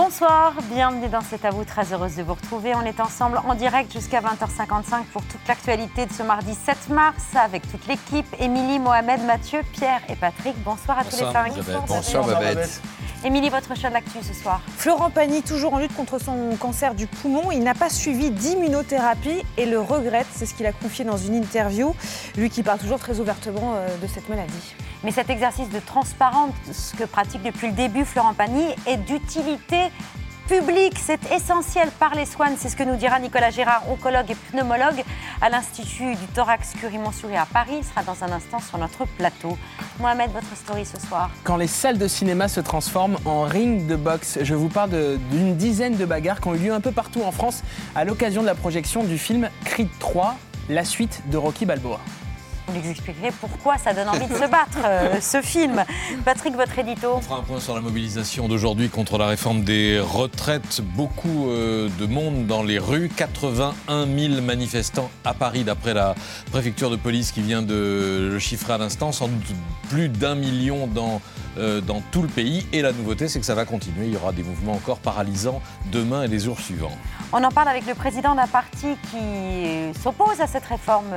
Bonsoir, bienvenue dans C'est à vous, très heureuse de vous retrouver. On est ensemble en direct jusqu'à 20h55 pour toute l'actualité de ce mardi 7 mars avec toute l'équipe, Émilie, Mohamed, Mathieu, Pierre et Patrick. Bonsoir à tous les cinq. Bonsoir Babette. Émilie, votre choix de l'actu ce soir Florent Pagny, toujours en lutte contre son cancer du poumon, il n'a pas suivi d'immunothérapie et le regrette, c'est ce qu'il a confié dans une interview, lui qui parle toujours très ouvertement euh, de cette maladie. Mais cet exercice de transparence que pratique depuis le début Florent Pagny est d'utilité publique. C'est essentiel par les soins. C'est ce que nous dira Nicolas Gérard, oncologue et pneumologue à l'Institut du thorax Curie-Montsouris à Paris. Il sera dans un instant sur notre plateau. Mohamed, votre story ce soir. Quand les salles de cinéma se transforment en ring de boxe, je vous parle d'une dizaine de bagarres qui ont eu lieu un peu partout en France à l'occasion de la projection du film Creed 3, la suite de Rocky Balboa. Vous nous expliquerez pourquoi ça donne envie de se battre, euh, ce film. Patrick, votre édito On fera un point sur la mobilisation d'aujourd'hui contre la réforme des retraites. Beaucoup euh, de monde dans les rues. 81 000 manifestants à Paris, d'après la préfecture de police qui vient de le chiffrer à l'instant. Sans doute plus d'un million dans, euh, dans tout le pays. Et la nouveauté, c'est que ça va continuer. Il y aura des mouvements encore paralysants demain et les jours suivants. On en parle avec le président d'un parti qui s'oppose à cette réforme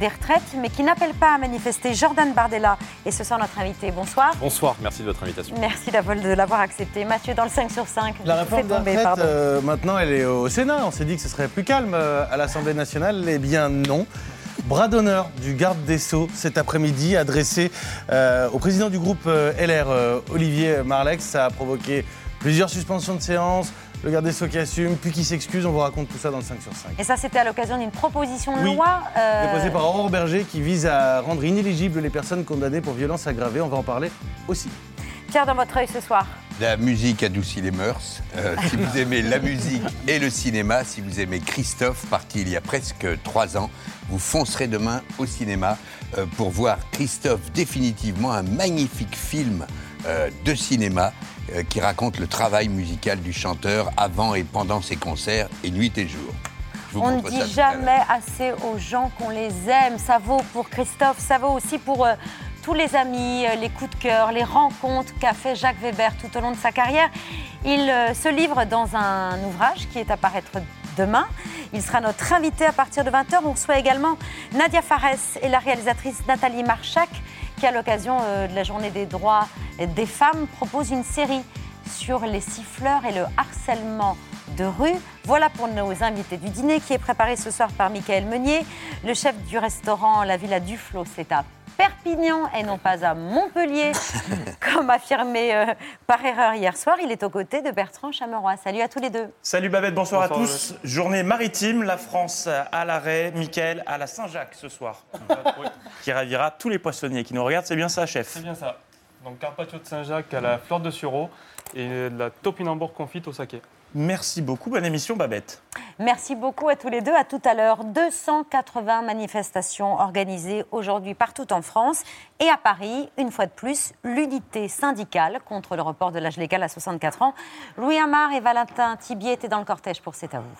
des retraites, mais qui n'appelle pas à manifester. Jordan Bardella et ce soir notre invité. Bonsoir. Bonsoir, merci de votre invitation. Merci de l'avoir accepté. Mathieu, dans le 5 sur 5. La réforme des retraites, euh, maintenant, elle est au Sénat. On s'est dit que ce serait plus calme euh, à l'Assemblée nationale. Eh bien, non. Bras d'honneur du garde des Sceaux cet après-midi adressé euh, au président du groupe LR, Olivier Marlex. Ça a provoqué plusieurs suspensions de séance, le garde des Sceaux qui assume, puis qui s'excuse. On vous raconte tout ça dans le 5 sur 5. Et ça, c'était à l'occasion d'une proposition de oui, loi euh... déposée par Aurore Berger qui vise à rendre inéligibles les personnes condamnées pour violences aggravées. On va en parler aussi. Pierre, dans votre œil ce soir la musique adoucit les mœurs. Euh, si vous aimez la musique et le cinéma, si vous aimez Christophe, parti il y a presque trois ans, vous foncerez demain au cinéma euh, pour voir Christophe définitivement un magnifique film euh, de cinéma qui raconte le travail musical du chanteur avant et pendant ses concerts et nuit et jour. On ne dit jamais assez aux gens qu'on les aime. Ça vaut pour Christophe, ça vaut aussi pour tous les amis, euh, les coups de cœur, les rencontres qu'a fait Jacques Weber tout au long de sa carrière. Il se livre dans un ouvrage qui est à paraître demain. Il sera notre invité à partir de 20h. On reçoit également Nadia Fares et la réalisatrice Nathalie Marchak qui, à l'occasion de la journée des droits des femmes, propose une série sur les siffleurs et le harcèlement de rue. Voilà pour nos invités du dîner qui est préparé ce soir par Michael Meunier. Le chef du restaurant La Villa Duflo, c'est à Perpignan et non pas à Montpellier, comme affirmé euh, par erreur hier soir. Il est aux côtés de Bertrand Chameroy. Salut à tous les deux. Salut Babette, bonsoir, à tous. Journée maritime, la France à l'arrêt, Michael à la Saint-Jacques ce soir, qui ravira tous les poissonniers qui nous regardent. C'est bien ça, chef C'est bien ça. Donc carpaccio de Saint-Jacques à la fleur de sureau et de la topinambour confite au saké. Merci beaucoup, bonne émission Babette. Merci beaucoup à tous les deux, à tout à l'heure. 280 manifestations organisées aujourd'hui partout en France et à Paris, une fois de plus, l'unité syndicale contre le report de l'âge légal à 64 ans. Louis Amar et Valentin Thibier étaient dans le cortège pour C'est à vous.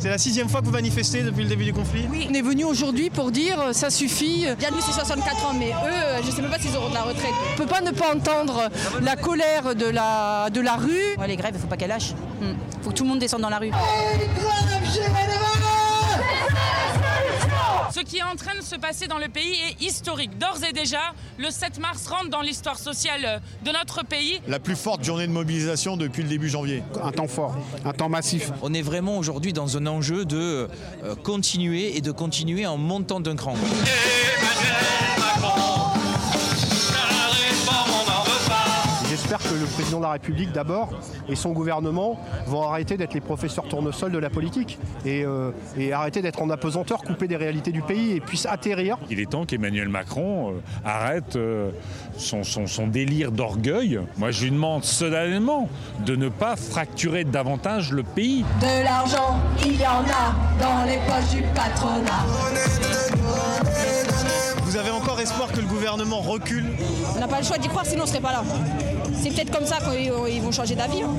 C'est la sixième fois que vous manifestez depuis le début du conflit Oui, on est venu aujourd'hui pour dire euh, ça suffit. Bien lui, c'est 64 ans, mais eux, euh, je ne sais même pas s'ils auront de la retraite. On ne peut pas ne pas entendre la colère de la, de la rue. Ouais, les grèves, il ne faut pas qu'elles lâchent. Il hmm. faut que tout le monde descende dans la rue. Ce qui est en train de se passer dans le pays est historique. D'ores et déjà, le 7 mars rentre dans l'histoire sociale de notre pays. La plus forte journée de mobilisation depuis le début janvier. Un temps fort, un temps massif. On est vraiment aujourd'hui dans un enjeu de euh, continuer et de continuer en montant d'un cran. Emmanuel Macron le président de la République d'abord et son gouvernement vont arrêter d'être les professeurs tournesol de la politique et, euh, et arrêter d'être en apesanteur, couper des réalités du pays et puissent atterrir. Il est temps qu'Emmanuel Macron euh, arrête euh, son, son- son délire d'orgueil. Moi, je lui demande solennellement de ne pas fracturer davantage le pays. De l'argent, il y en a dans les poches du patronat. Vous avez encore espoir que le gouvernement recule? On n'a pas le choix d'y croire, sinon on serait pas là. C'est peut-être comme ça qu'ils ils vont changer d'avis. hein.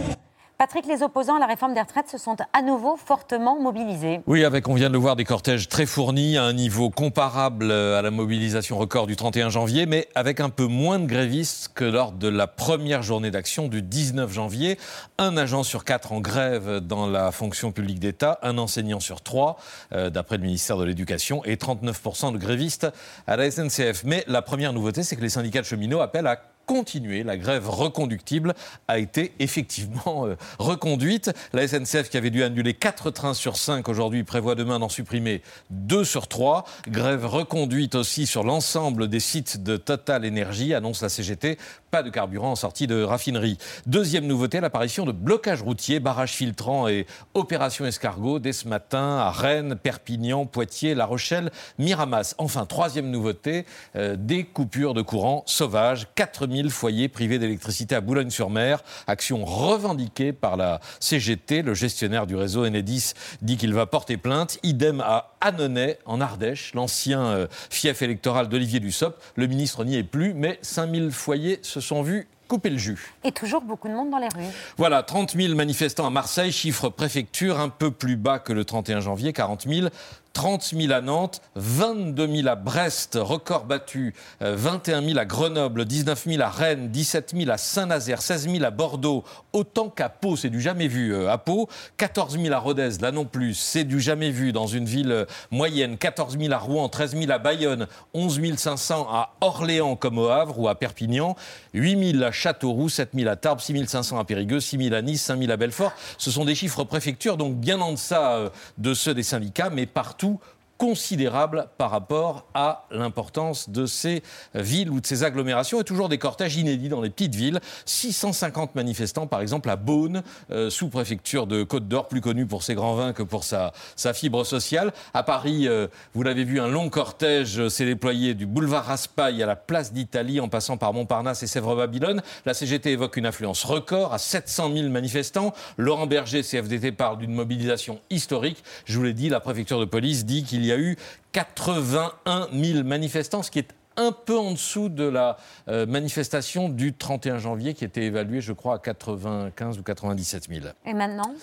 Patrick, les opposants à la réforme des retraites se sont à nouveau fortement mobilisés. Oui, avec, on vient de le voir, des cortèges très fournis, à un niveau comparable à la mobilisation record du 31 janvier, mais avec un peu moins de grévistes que lors de la première journée d'action du 19 janvier. Un agent sur quatre en grève dans la fonction publique d'État, un enseignant sur trois, euh, d'après le ministère de l'Éducation, et 39% de grévistes à la SNCF. Mais la première nouveauté, c'est que les syndicats de cheminots appellent à continuer. La grève reconductible a été effectivement euh, reconduite. La SNCF, qui avait dû annuler 4 trains sur 5 aujourd'hui, prévoit demain d'en supprimer 2 sur 3. Grève reconduite aussi sur l'ensemble des sites de Total Energy, annonce la CGT. Pas de carburant en sortie de raffinerie. Deuxième nouveauté, l'apparition de blocages routiers, barrages filtrants et opérations escargot dès ce matin à Rennes, Perpignan, Poitiers, La Rochelle, Miramas. Enfin, troisième nouveauté, euh, des coupures de courant sauvages. 4000 foyers privés d'électricité à Boulogne-sur-Mer. Action revendiquée par la CGT. Le gestionnaire du réseau Enedis dit qu'il va porter plainte. Idem à Annonay, en Ardèche, l'ancien euh, fief électoral d'Olivier Dussopt. Le ministre n'y est plus, mais 5000 foyers se sont vus couper le jus. Et toujours beaucoup de monde dans les rues. Voilà, 30 000 manifestants à Marseille, chiffre préfecture un peu plus bas que le 31 janvier, 40 000. 30 000 à Nantes, 22 000 à Brest, record battu, euh, 21 000 à Grenoble, 19 000 à Rennes, 17 000 à Saint-Nazaire, 16 000 à Bordeaux, autant qu'à Pau, c'est du jamais vu euh, à Pau, 14 000 à Rodez, là non plus, c'est du jamais vu dans une ville euh, moyenne, 14 000 à Rouen, 13 000 à Bayonne, 11 500 à Orléans comme au Havre ou à Perpignan, 8 000 à Châteauroux, 7 000 à Tarbes, 6 500 à Périgueux, 6 000 à Nice, 5 000 à Belfort. Ce sont des chiffres préfectures, donc bien en deçà euh, de ceux des syndicats, mais partout tout considérable par rapport à l'importance de ces villes ou de ces agglomérations et toujours des cortèges inédits dans les petites villes. 650 manifestants, par exemple, à Beaune, euh, sous-préfecture de Côte d'Or, plus connue pour ses grands vins que pour sa, sa fibre sociale. À Paris, euh, vous l'avez vu, un long cortège s'est déployé du boulevard Raspail à la place d'Italie en passant par Montparnasse et Sèvres-Babylone. La CGT évoque une influence record à 700 000 manifestants. Laurent Berger, CFDT, parle d'une mobilisation historique. Je vous l'ai dit, la préfecture de police dit qu'il y a eu 81 000 manifestants, ce qui est un peu en dessous de la euh, manifestation du 31 janvier qui était évaluée, je crois, à 95 ou 97 000. Et maintenant?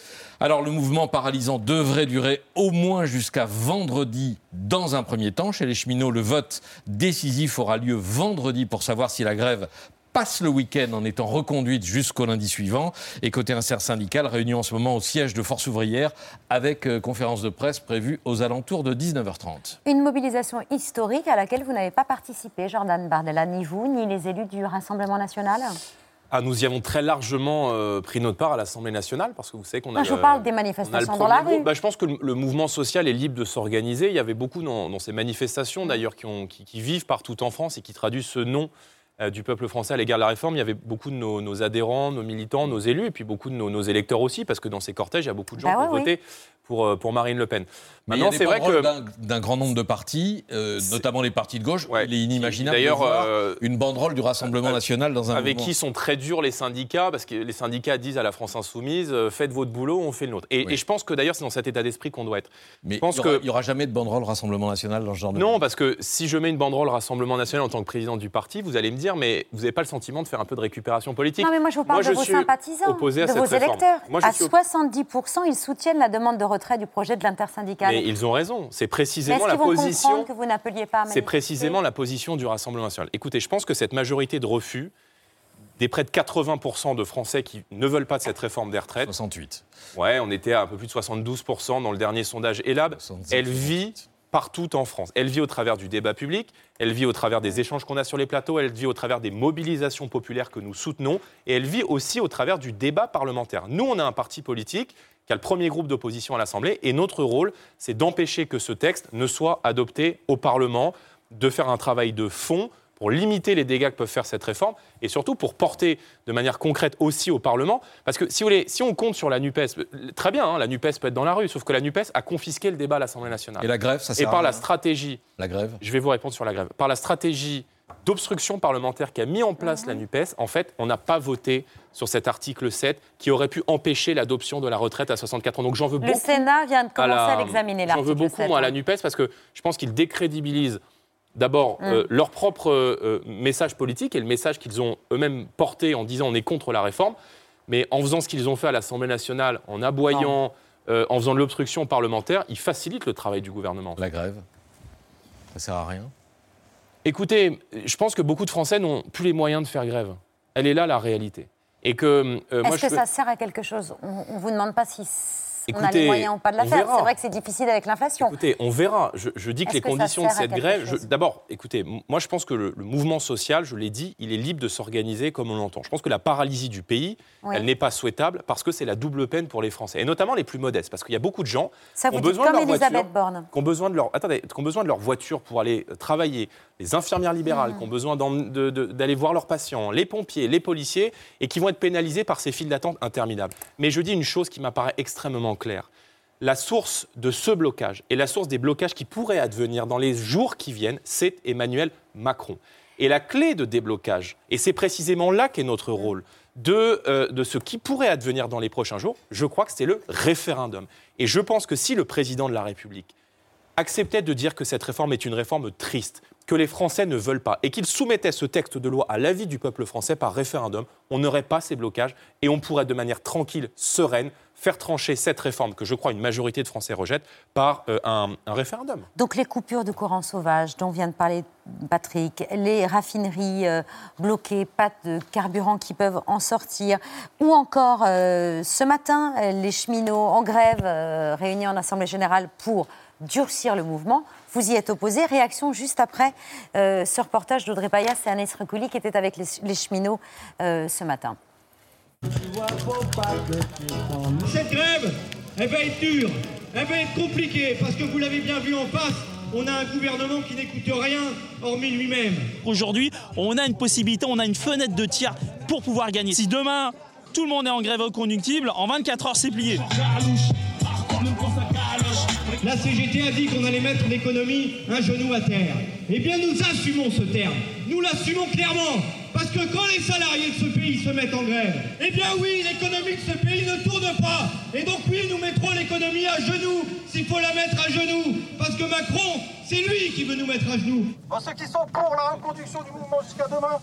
Alors le mouvement paralysant devrait durer au moins jusqu'à vendredi dans un premier temps. Chez les cheminots, le vote décisif aura lieu vendredi pour savoir si la grève passe le week-end en étant reconduite jusqu'au lundi suivant. Et côté intersyndical, réunion en ce moment au siège de Force ouvrière avec euh, conférence de presse prévue aux alentours de 19h30. Une mobilisation historique à laquelle vous n'avez pas participé, Jordan Bardella, ni vous, ni les élus du Rassemblement national Ah, nous y avons très largement euh, pris notre part à l'Assemblée nationale parce que vous savez qu'on a. Moi, je le- vous parle des manifestations dans la rue. Bah, je pense que le, le mouvement social est libre de s'organiser. Il y avait beaucoup dans, dans ces manifestations, d'ailleurs, qui, ont- qui- qui vivent partout en France et qui traduisent ce nom euh, du peuple français à l'égard de la réforme. Il y avait beaucoup de nos, nos adhérents, nos militants, nos élus, et puis beaucoup de nos, nos électeurs aussi, parce que dans ces cortèges, il y a beaucoup de gens Bah qui ont ouais, voté pour, euh, pour Marine Le Pen. Maintenant, c'est vrai que. d'un- d'un grand nombre de partis, euh, notamment les partis de gauche. il est inimaginable D'ailleurs, de voir euh, une banderole du Rassemblement euh, national dans un Avec mouvement. qui sont très durs les syndicats, parce que les syndicats disent à la France insoumise euh, faites votre boulot, on fait le nôtre. Et, et je pense que d'ailleurs, c'est dans cet état d'esprit qu'on doit être. Mais je pense il n'y que aura jamais de banderole Rassemblement national dans ce genre de non, parce que si je mets une banderole Rassemblement National en tant que président du parti, vous allez me dire, mais vous n'avez pas le sentiment de faire un peu de récupération politique Non, mais moi, je vous parle de vos sympathisants, opposé de vos électeurs. Moi, à suis op- 70%, ils soutiennent la demande de retrait du projet de l'intersyndicale. Mais ils ont raison. C'est précisément la position. que vous n'appeliez pas à C'est précisément la position du Rassemblement national. Écoutez, je pense que cette majorité de refus, des près de 80% de Français qui ne veulent pas de cette réforme des retraites. 68. Ouais, on était à un peu plus de 72% dans le dernier sondage ELAB. Elle vit partout en France. Elle vit au travers du débat public, elle vit au travers des échanges qu'on a sur les plateaux, elle vit au travers des mobilisations populaires que nous soutenons, et elle vit aussi au travers du débat parlementaire. Nous, on a un parti politique qui a le premier groupe d'opposition à l'Assemblée, et notre rôle, c'est d'empêcher que ce texte ne soit adopté au Parlement, de faire un travail de fond pour limiter les dégâts que peut faire cette réforme et surtout pour porter de manière concrète aussi au Parlement. Parce que si, vous voulez, si on compte sur la NUPES, très bien, hein, la NUPES peut être dans la rue, sauf que la NUPES a confisqué le débat à l'Assemblée nationale. Et la grève, ça Et sert par à la stratégie, La grève je vais vous répondre sur la grève, par la stratégie d'obstruction parlementaire qu'a mis en place la NUPES, en fait, on n'a pas voté sur cet article 7 qui aurait pu empêcher l'adoption de la retraite à 64 ans. Donc j'en veux Le beaucoup. Sénat vient de commencer à l'examiner, J'en veux beaucoup, 7, moi, à la NUPES, parce que je pense qu'ils décrédibilisent d'abord Mm. euh, leur propre euh, message politique et le message qu'ils ont eux-mêmes porté en disant on est contre la réforme. Mais en faisant ce qu'ils ont fait à l'Assemblée nationale, en aboyant, euh, en faisant de l'obstruction parlementaire, ils facilitent le travail du gouvernement. La grève Ça sert à rien? Écoutez, je pense que beaucoup de Français n'ont plus les moyens de faire grève. Elle est là la réalité. Et que euh, Est-ce que peux- ça sert à quelque chose? On ne vous demande pas si on a Écoutez, les moyens ou pas de la faire. C'est vrai que c'est difficile avec l'inflation. Écoutez, on verra. Je, je dis que les que conditions de cette grève. D'abord, écoutez, moi je pense que le, le mouvement social, je l'ai dit, il est libre de s'organiser comme on l'entend. Je pense que la paralysie du pays, Oui. elle n'est pas souhaitable parce que c'est la double peine pour les Français, et notamment les plus modestes, parce qu'il y a beaucoup de gens Ça qui ont besoin de leur voiture, Elisabeth qui ont besoin de leur, attendez, qui ont besoin de leur voiture pour aller euh, travailler, les infirmières libérales, Mmh. qui ont besoin d'aller voir leurs patients, les pompiers, les policiers, et qui vont être pénalisés par ces files d'attente interminables. Mais je dis une chose qui m'apparaît extrêmement claire. La source de ce blocage et la source des blocages qui pourraient advenir dans les jours qui viennent, c'est Emmanuel Macron. Et la clé de déblocage, et c'est précisément là qu'est notre rôle, de, euh, de ce qui pourrait advenir dans les prochains jours, je crois que c'est le référendum. Et je pense que si le président de la République acceptait de dire que cette réforme est une réforme triste, que les Français ne veulent pas, et qu'il soumettait ce texte de loi à l'avis du peuple français par référendum, on n'aurait pas ces blocages et on pourrait de manière tranquille, sereine, faire trancher cette réforme que je crois une majorité de Français rejettent par euh, un, référendum. Donc les coupures de courant sauvage dont vient de parler Patrick, les raffineries euh, bloquées, pas de carburant qui peuvent en sortir, ou encore euh, ce matin les cheminots en grève réunis en Assemblée générale pour durcir le mouvement. Vous y êtes opposé. Réaction juste après euh, ce reportage d'Audrey Payas et Agnès Recouli qui étaient avec les, les cheminots euh, ce matin. Cette grève, elle va être dure, elle va être compliquée, parce que vous l'avez bien vu en face, on a un gouvernement qui n'écoute rien, hormis lui-même. Aujourd'hui, on a une possibilité, on a une fenêtre de tir pour pouvoir gagner. Si demain, tout le monde est en grève reconductible, en 24 heures, c'est plié. La CGT a dit qu'on allait mettre l'économie un genou à terre. Eh bien, nous assumons ce terme. Nous l'assumons clairement. Parce que quand les salariés de ce pays se mettent en grève, eh bien oui, l'économie de ce pays ne tourne pas. Et donc oui, nous mettrons l'économie à genoux s'il faut la mettre à genoux. Parce que Macron, c'est lui qui veut nous mettre à genoux. Bon, ceux qui sont pour la reconduction du mouvement jusqu'à demain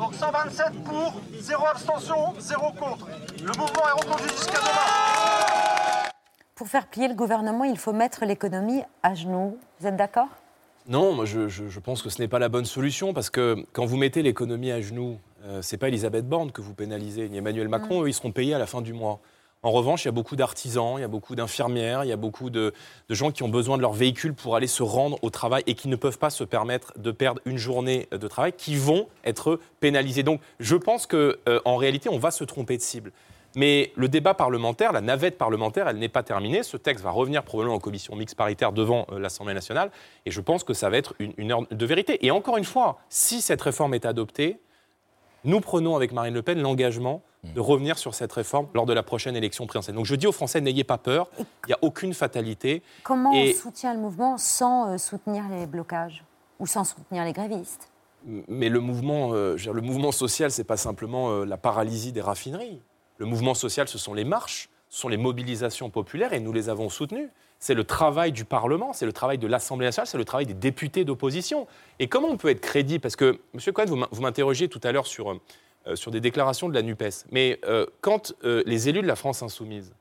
Donc 127 pour, 0 abstention, 0 contre. Le mouvement est reconduit jusqu'à demain. Pour faire plier le gouvernement, il faut mettre l'économie à genoux. Vous êtes d'accord? Non, moi je, je- je pense que ce n'est pas la bonne solution parce que quand vous mettez l'économie à genoux, euh, c'est pas Elisabeth Borne que vous pénalisez, ni Emmanuel Macron, eux, ils seront payés à la fin du mois. En revanche, il y a beaucoup d'artisans, il y a beaucoup d'infirmières, il y a beaucoup de, gens qui ont besoin de leur véhicule pour aller se rendre au travail et qui ne peuvent pas se permettre de perdre une journée de travail, qui vont être pénalisés. Donc, je pense que euh, en réalité, on va se tromper de cible. Mais le débat parlementaire, la navette parlementaire, elle n'est pas terminée. Ce texte va revenir probablement en commission mixte paritaire devant euh, l'Assemblée nationale. Et je pense que ça va être une, une heure de vérité. Et encore une fois, si cette réforme est adoptée, nous prenons avec Marine Le Pen l'engagement de revenir sur cette réforme lors de la prochaine élection présidentielle. Donc je dis aux Français, n'ayez pas peur, il n'y a aucune fatalité. Comment Et- on soutient le mouvement sans euh, soutenir les blocages ou sans soutenir les grévistes? Mais le mouvement, euh, dire, le mouvement social, c'est pas simplement euh, la paralysie des raffineries. Le mouvement social, ce sont les marches, ce sont les mobilisations populaires, et nous les avons soutenues. C'est le travail du Parlement, c'est le travail de l'Assemblée nationale, c'est le travail des députés d'opposition. Et comment on peut être crédible? Parce que, M. Cohen, vous m'in- vous m'interrogiez tout à l'heure sur, euh, sur des déclarations de la NUPES. Mais euh, quand euh, les élus de la France insoumise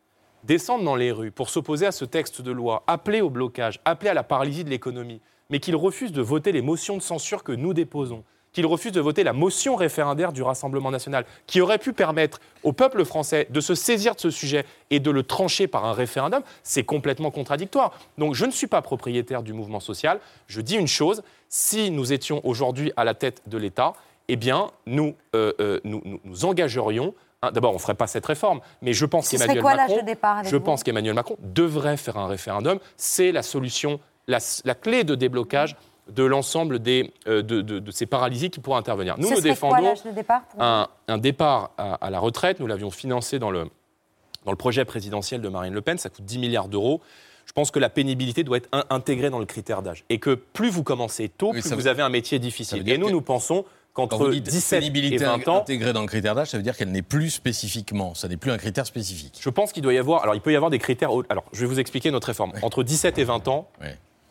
descendent dans les rues pour s'opposer à ce texte de loi, appeler au blocage, appeler à la paralysie de l'économie, mais qu'ils refusent de voter les motions de censure que nous déposons, qu'ils refusent de voter la motion référendaire du Rassemblement national, qui aurait pu permettre au peuple français de se saisir de ce sujet et de le trancher par un référendum, c'est complètement contradictoire. Donc je ne suis pas propriétaire du mouvement social. Je dis une chose, si nous étions aujourd'hui à la tête de l'État, eh bien, nous, euh, euh, nous, nous- nous engagerions D'abord, on ne ferait pas cette réforme, mais je pense qu'Emmanuel Macron, je pense qu'Emmanuel Macron devrait faire un référendum. C'est la solution, la, la clé de déblocage de l'ensemble des, euh, de, de- de ces paralysies qui pourraient intervenir. Nous, Ce nous quoi défendons l'âge de départ pour un, un départ à, à la retraite. Nous l'avions financé dans le, dans le projet présidentiel de Marine Le Pen. Ça coûte 10 milliards d'euros. Je pense que la pénibilité doit être in- intégrée dans le critère d'âge. Et que plus vous commencez tôt, plus vous veut- avez un métier difficile. Et nous, que- nous pensons qu'entre vous dites 17 et pénibilité 20 ans, intégrée dans le critère d'âge, ça veut dire qu'elle n'est plus spécifiquement, ça n'est plus un critère spécifique. Je pense qu'il doit y avoir. Alors, il peut y avoir des critères. Alors, je vais vous expliquer notre réforme. Entre 17 et 20 ans,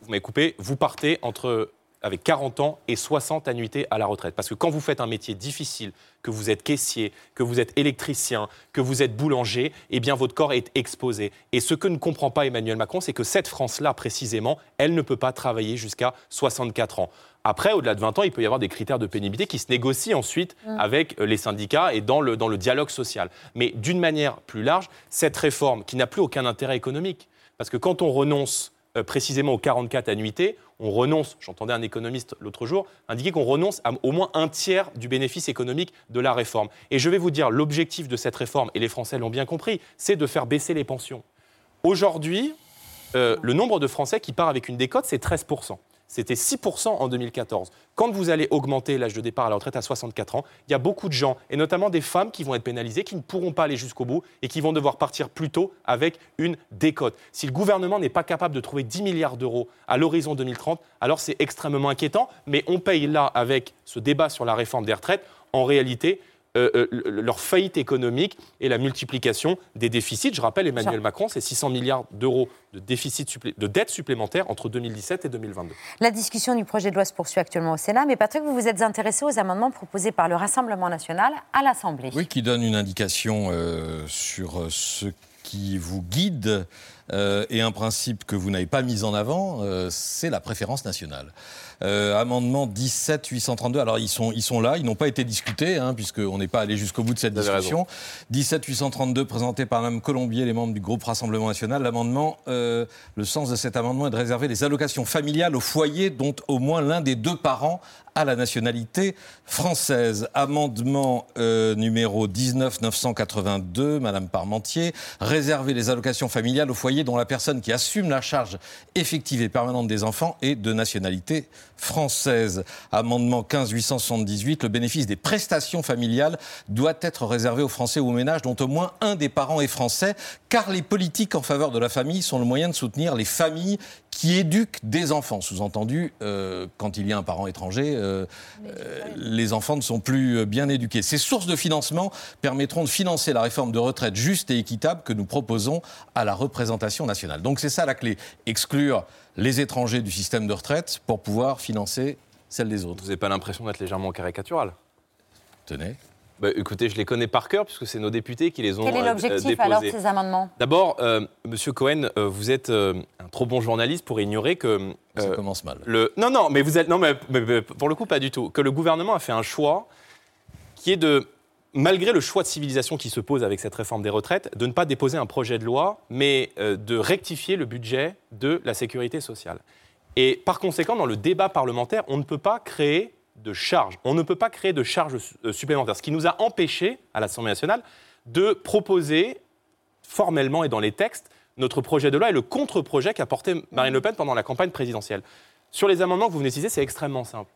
vous m'avez coupé, vous partez entre avec 40 ans et 60 annuités à la retraite. Parce que quand vous faites un métier difficile, que vous êtes caissier, que vous êtes électricien, que vous êtes boulanger, eh bien votre corps est exposé. Et ce que ne comprend pas Emmanuel Macron, c'est que cette France-là, précisément, elle ne peut pas travailler jusqu'à 64 ans. Après, au-delà de 20 ans, il peut y avoir des critères de pénibilité qui se négocient ensuite Mm. avec euh, les syndicats et dans le, dans le dialogue social. Mais d'une manière plus large, cette réforme qui n'a plus aucun intérêt économique, parce que quand on renonce précisément aux 44 annuités, on renonce, j'entendais un économiste l'autre jour, indiquer qu'on renonce à au moins un tiers du bénéfice économique de la réforme. Et je vais vous dire, l'objectif de cette réforme, et les Français l'ont bien compris, c'est de faire baisser les pensions. Aujourd'hui, euh, le nombre de Français qui part avec une décote, c'est 13%. C'était 6% en 2014. Quand vous allez augmenter l'âge de départ à la retraite à 64 ans, il y a beaucoup de gens, et notamment des femmes, qui vont être pénalisées, qui ne pourront pas aller jusqu'au bout et qui vont devoir partir plus tôt avec une décote. Si le gouvernement n'est pas capable de trouver 10 milliards d'euros à l'horizon 2030, alors c'est extrêmement inquiétant. Mais on paye là, avec ce débat sur la réforme des retraites, en réalité, euh, euh, le- leur faillite économique et la multiplication des déficits. Je rappelle, Emmanuel Ça. Macron, c'est 600 milliards d'euros de, déficit supplé- de dette supplémentaire entre 2017 et 2022. La discussion du projet de loi se poursuit actuellement au Sénat, mais Patrick, vous vous êtes intéressé aux amendements proposés par le Rassemblement national à l'Assemblée. Oui, qui donne une indication euh, sur ce qui vous guide euh, et un principe que vous n'avez pas mis en avant, euh, c'est la préférence nationale. Euh, amendement 17 832. Alors ils sont ils sont là, ils n'ont pas été discutés hein, puisqu'on n'est pas allé jusqu'au bout de cette discussion. 17 832 présenté par Mme Colombier, les membres du groupe Rassemblement National. L'amendement, euh, le sens de cet amendement est de réserver les allocations familiales aux foyers dont au moins l'un des deux parents a la nationalité française. Amendement euh, numéro 19 982, Madame Parmentier, réserver les allocations familiales aux foyers dont la personne qui assume la charge effective et permanente des enfants est de nationalité française. Amendement 15 878, le bénéfice des prestations familiales doit être réservé aux Français ou aux ménages dont au moins un des parents est français, car les politiques en faveur de la famille sont le moyen de soutenir les familles qui éduquent des enfants. Sous-entendu, euh, quand il y a un parent étranger, euh, euh, les enfants ne sont plus bien éduqués. Ces sources de financement permettront de financer la réforme de retraite juste et équitable que nous proposons à la représentation nationale. Donc c'est ça la clé, exclure les étrangers du système de retraite pour pouvoir financer celle des autres. Vous n'avez pas l'impression d'être légèrement caricatural? Tenez. Bah, écoutez, je les connais par cœur puisque c'est nos députés qui les ont Quel est euh, l'objectif déposés. alors de ces amendements? D'abord, euh, Monsieur Cohen, euh, vous êtes euh, un trop bon journaliste pour ignorer que Ça commence mal. le non non mais vous êtes non mais, mais- mais pour le coup pas du tout que le gouvernement a fait un choix qui est de malgré le choix de civilisation qui se pose avec cette réforme des retraites de ne pas déposer un projet de loi mais euh, de rectifier le budget de la sécurité sociale et par conséquent dans le débat parlementaire on ne peut pas créer de charges on ne peut pas créer de charges euh, supplémentaires ce qui nous a empêché à l'Assemblée nationale de proposer formellement et dans les textes notre projet de loi et le contre-projet qu'a porté Marine Le Pen pendant la campagne présidentielle. Sur les amendements que vous venez de citer, c'est extrêmement simple.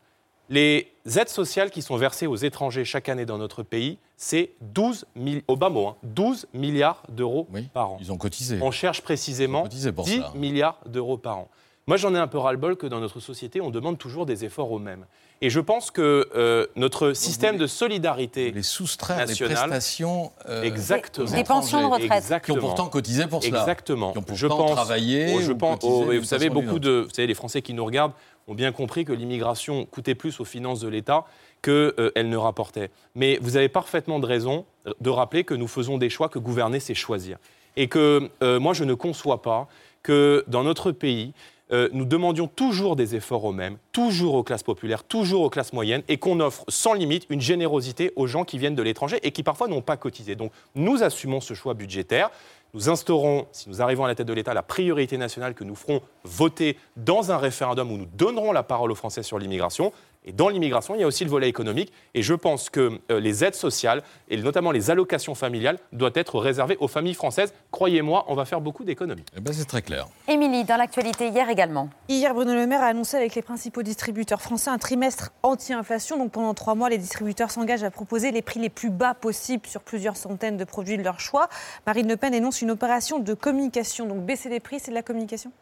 Les aides sociales qui sont versées aux étrangers chaque année dans notre pays, c'est 12, mi- au bas mot, hein, 12 milliards d'euros par an. Ils ont cotisé. On cherche précisément cotisé pour 10 ça. milliards d'euros par an. Moi, j'en ai un peu ras-le-bol que dans notre société, on demande toujours des efforts aux mêmes. Et je pense que euh, notre système de solidarité les soustraire les nationale, prestations euh, exactement. Des pensions de retraite. Exactement. Qui ont pourtant cotisé pour cela. Exactement. Qui ont pourtant je pense, travaillé je ou pense, oh, et vous savez, beaucoup de, vous savez, les Français qui nous regardent ont bien compris que l'immigration coûtait plus aux finances de l'État qu'elle ne rapportait. Mais vous avez parfaitement de raison de rappeler que nous faisons des choix, que gouverner, c'est choisir. Et que euh, moi, je ne conçois pas que dans notre pays, euh, nous demandions toujours des efforts aux mêmes, toujours aux classes populaires, toujours aux classes moyennes, et qu'on offre sans limite une générosité aux gens qui viennent de l'étranger et qui parfois n'ont pas cotisé. Donc nous assumons ce choix budgétaire. Nous instaurons, si nous arrivons à la tête de l'État, la priorité nationale que nous ferons voter dans un référendum où nous donnerons la parole aux Français sur l'immigration. Et dans l'immigration, il y a aussi le volet économique. Et je pense que euh, les aides sociales, et notamment les allocations familiales, doivent être réservées aux familles françaises. Croyez-moi, on va faire beaucoup d'économies. Eh ben, c'est très clair. Émilie, dans l'actualité hier également. Hier, Bruno Le Maire a annoncé avec les principaux distributeurs français un trimestre anti-inflation. Donc pendant trois mois, les distributeurs s'engagent à proposer les prix les plus bas possibles sur plusieurs centaines de produits de leur choix. Marine Le Pen énonce une opération de communication. Donc baisser les prix, c'est de la communication?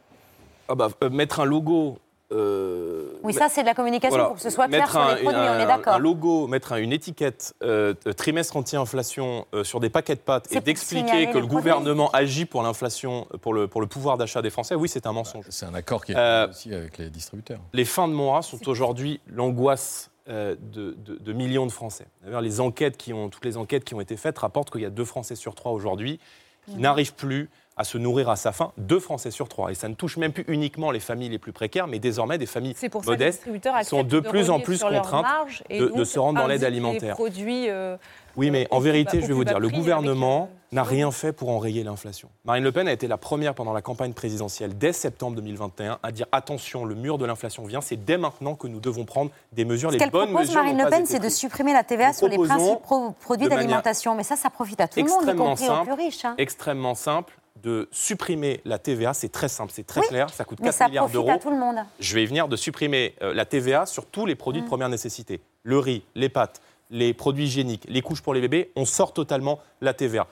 Ah bah, euh, mettre un logo. Euh, Oui, ça, c'est de la communication Voilà. pour que ce soit clair Mettre sur un- les produits, on est un- d'accord. Un logo, mettre un- une étiquette euh, euh, trimestre anti-inflation euh, sur des paquets de pâtes et d'expliquer que le produits. gouvernement agit pour l'inflation, pour le, pour le pouvoir d'achat des Français, oui, c'est un mensonge. C'est un accord qui est Euh, aussi avec les distributeurs. Les fins de mois sont aujourd'hui l'angoisse euh, de, de- de millions de Français. D'ailleurs, les enquêtes qui ont, toutes les enquêtes qui ont été faites rapportent qu'il y a deux Français sur trois aujourd'hui qui n'arrivent plus à se nourrir à sa faim. Deux Français sur trois. Et ça ne touche même plus uniquement les familles les plus précaires, mais désormais des familles C'est pour ça que les modestes qui sont de plus en plus contraintes de, se rendre dans l'aide alimentaire. Les produits, euh, Oui, mais en au plus vérité, bas- je vais vous dire, le gouvernement n'a rien fait pour enrayer l'inflation. Marine Le Pen a été la première pendant la campagne présidentielle, dès septembre 2021, à dire attention, le mur de l'inflation vient, c'est dès maintenant que nous devons prendre des mesures, Ce les qu'elle bonnes propose, mesures. Marine Le Pen, c'est de supprimer la TVA Nous sur les principaux produits d'alimentation. Mais ça, ça profite à tout le monde, y compris aux plus riches. hein. extrêmement simple de supprimer la TVA. C'est très simple, c'est très Oui, clair. Ça coûte Mais 4 ça milliards d'euros. à tout le monde. Je vais y venir de supprimer euh, la TVA sur tous les produits de première nécessité. Le riz, les pâtes, les produits hygiéniques, les couches pour les bébés. On sort totalement la TVA.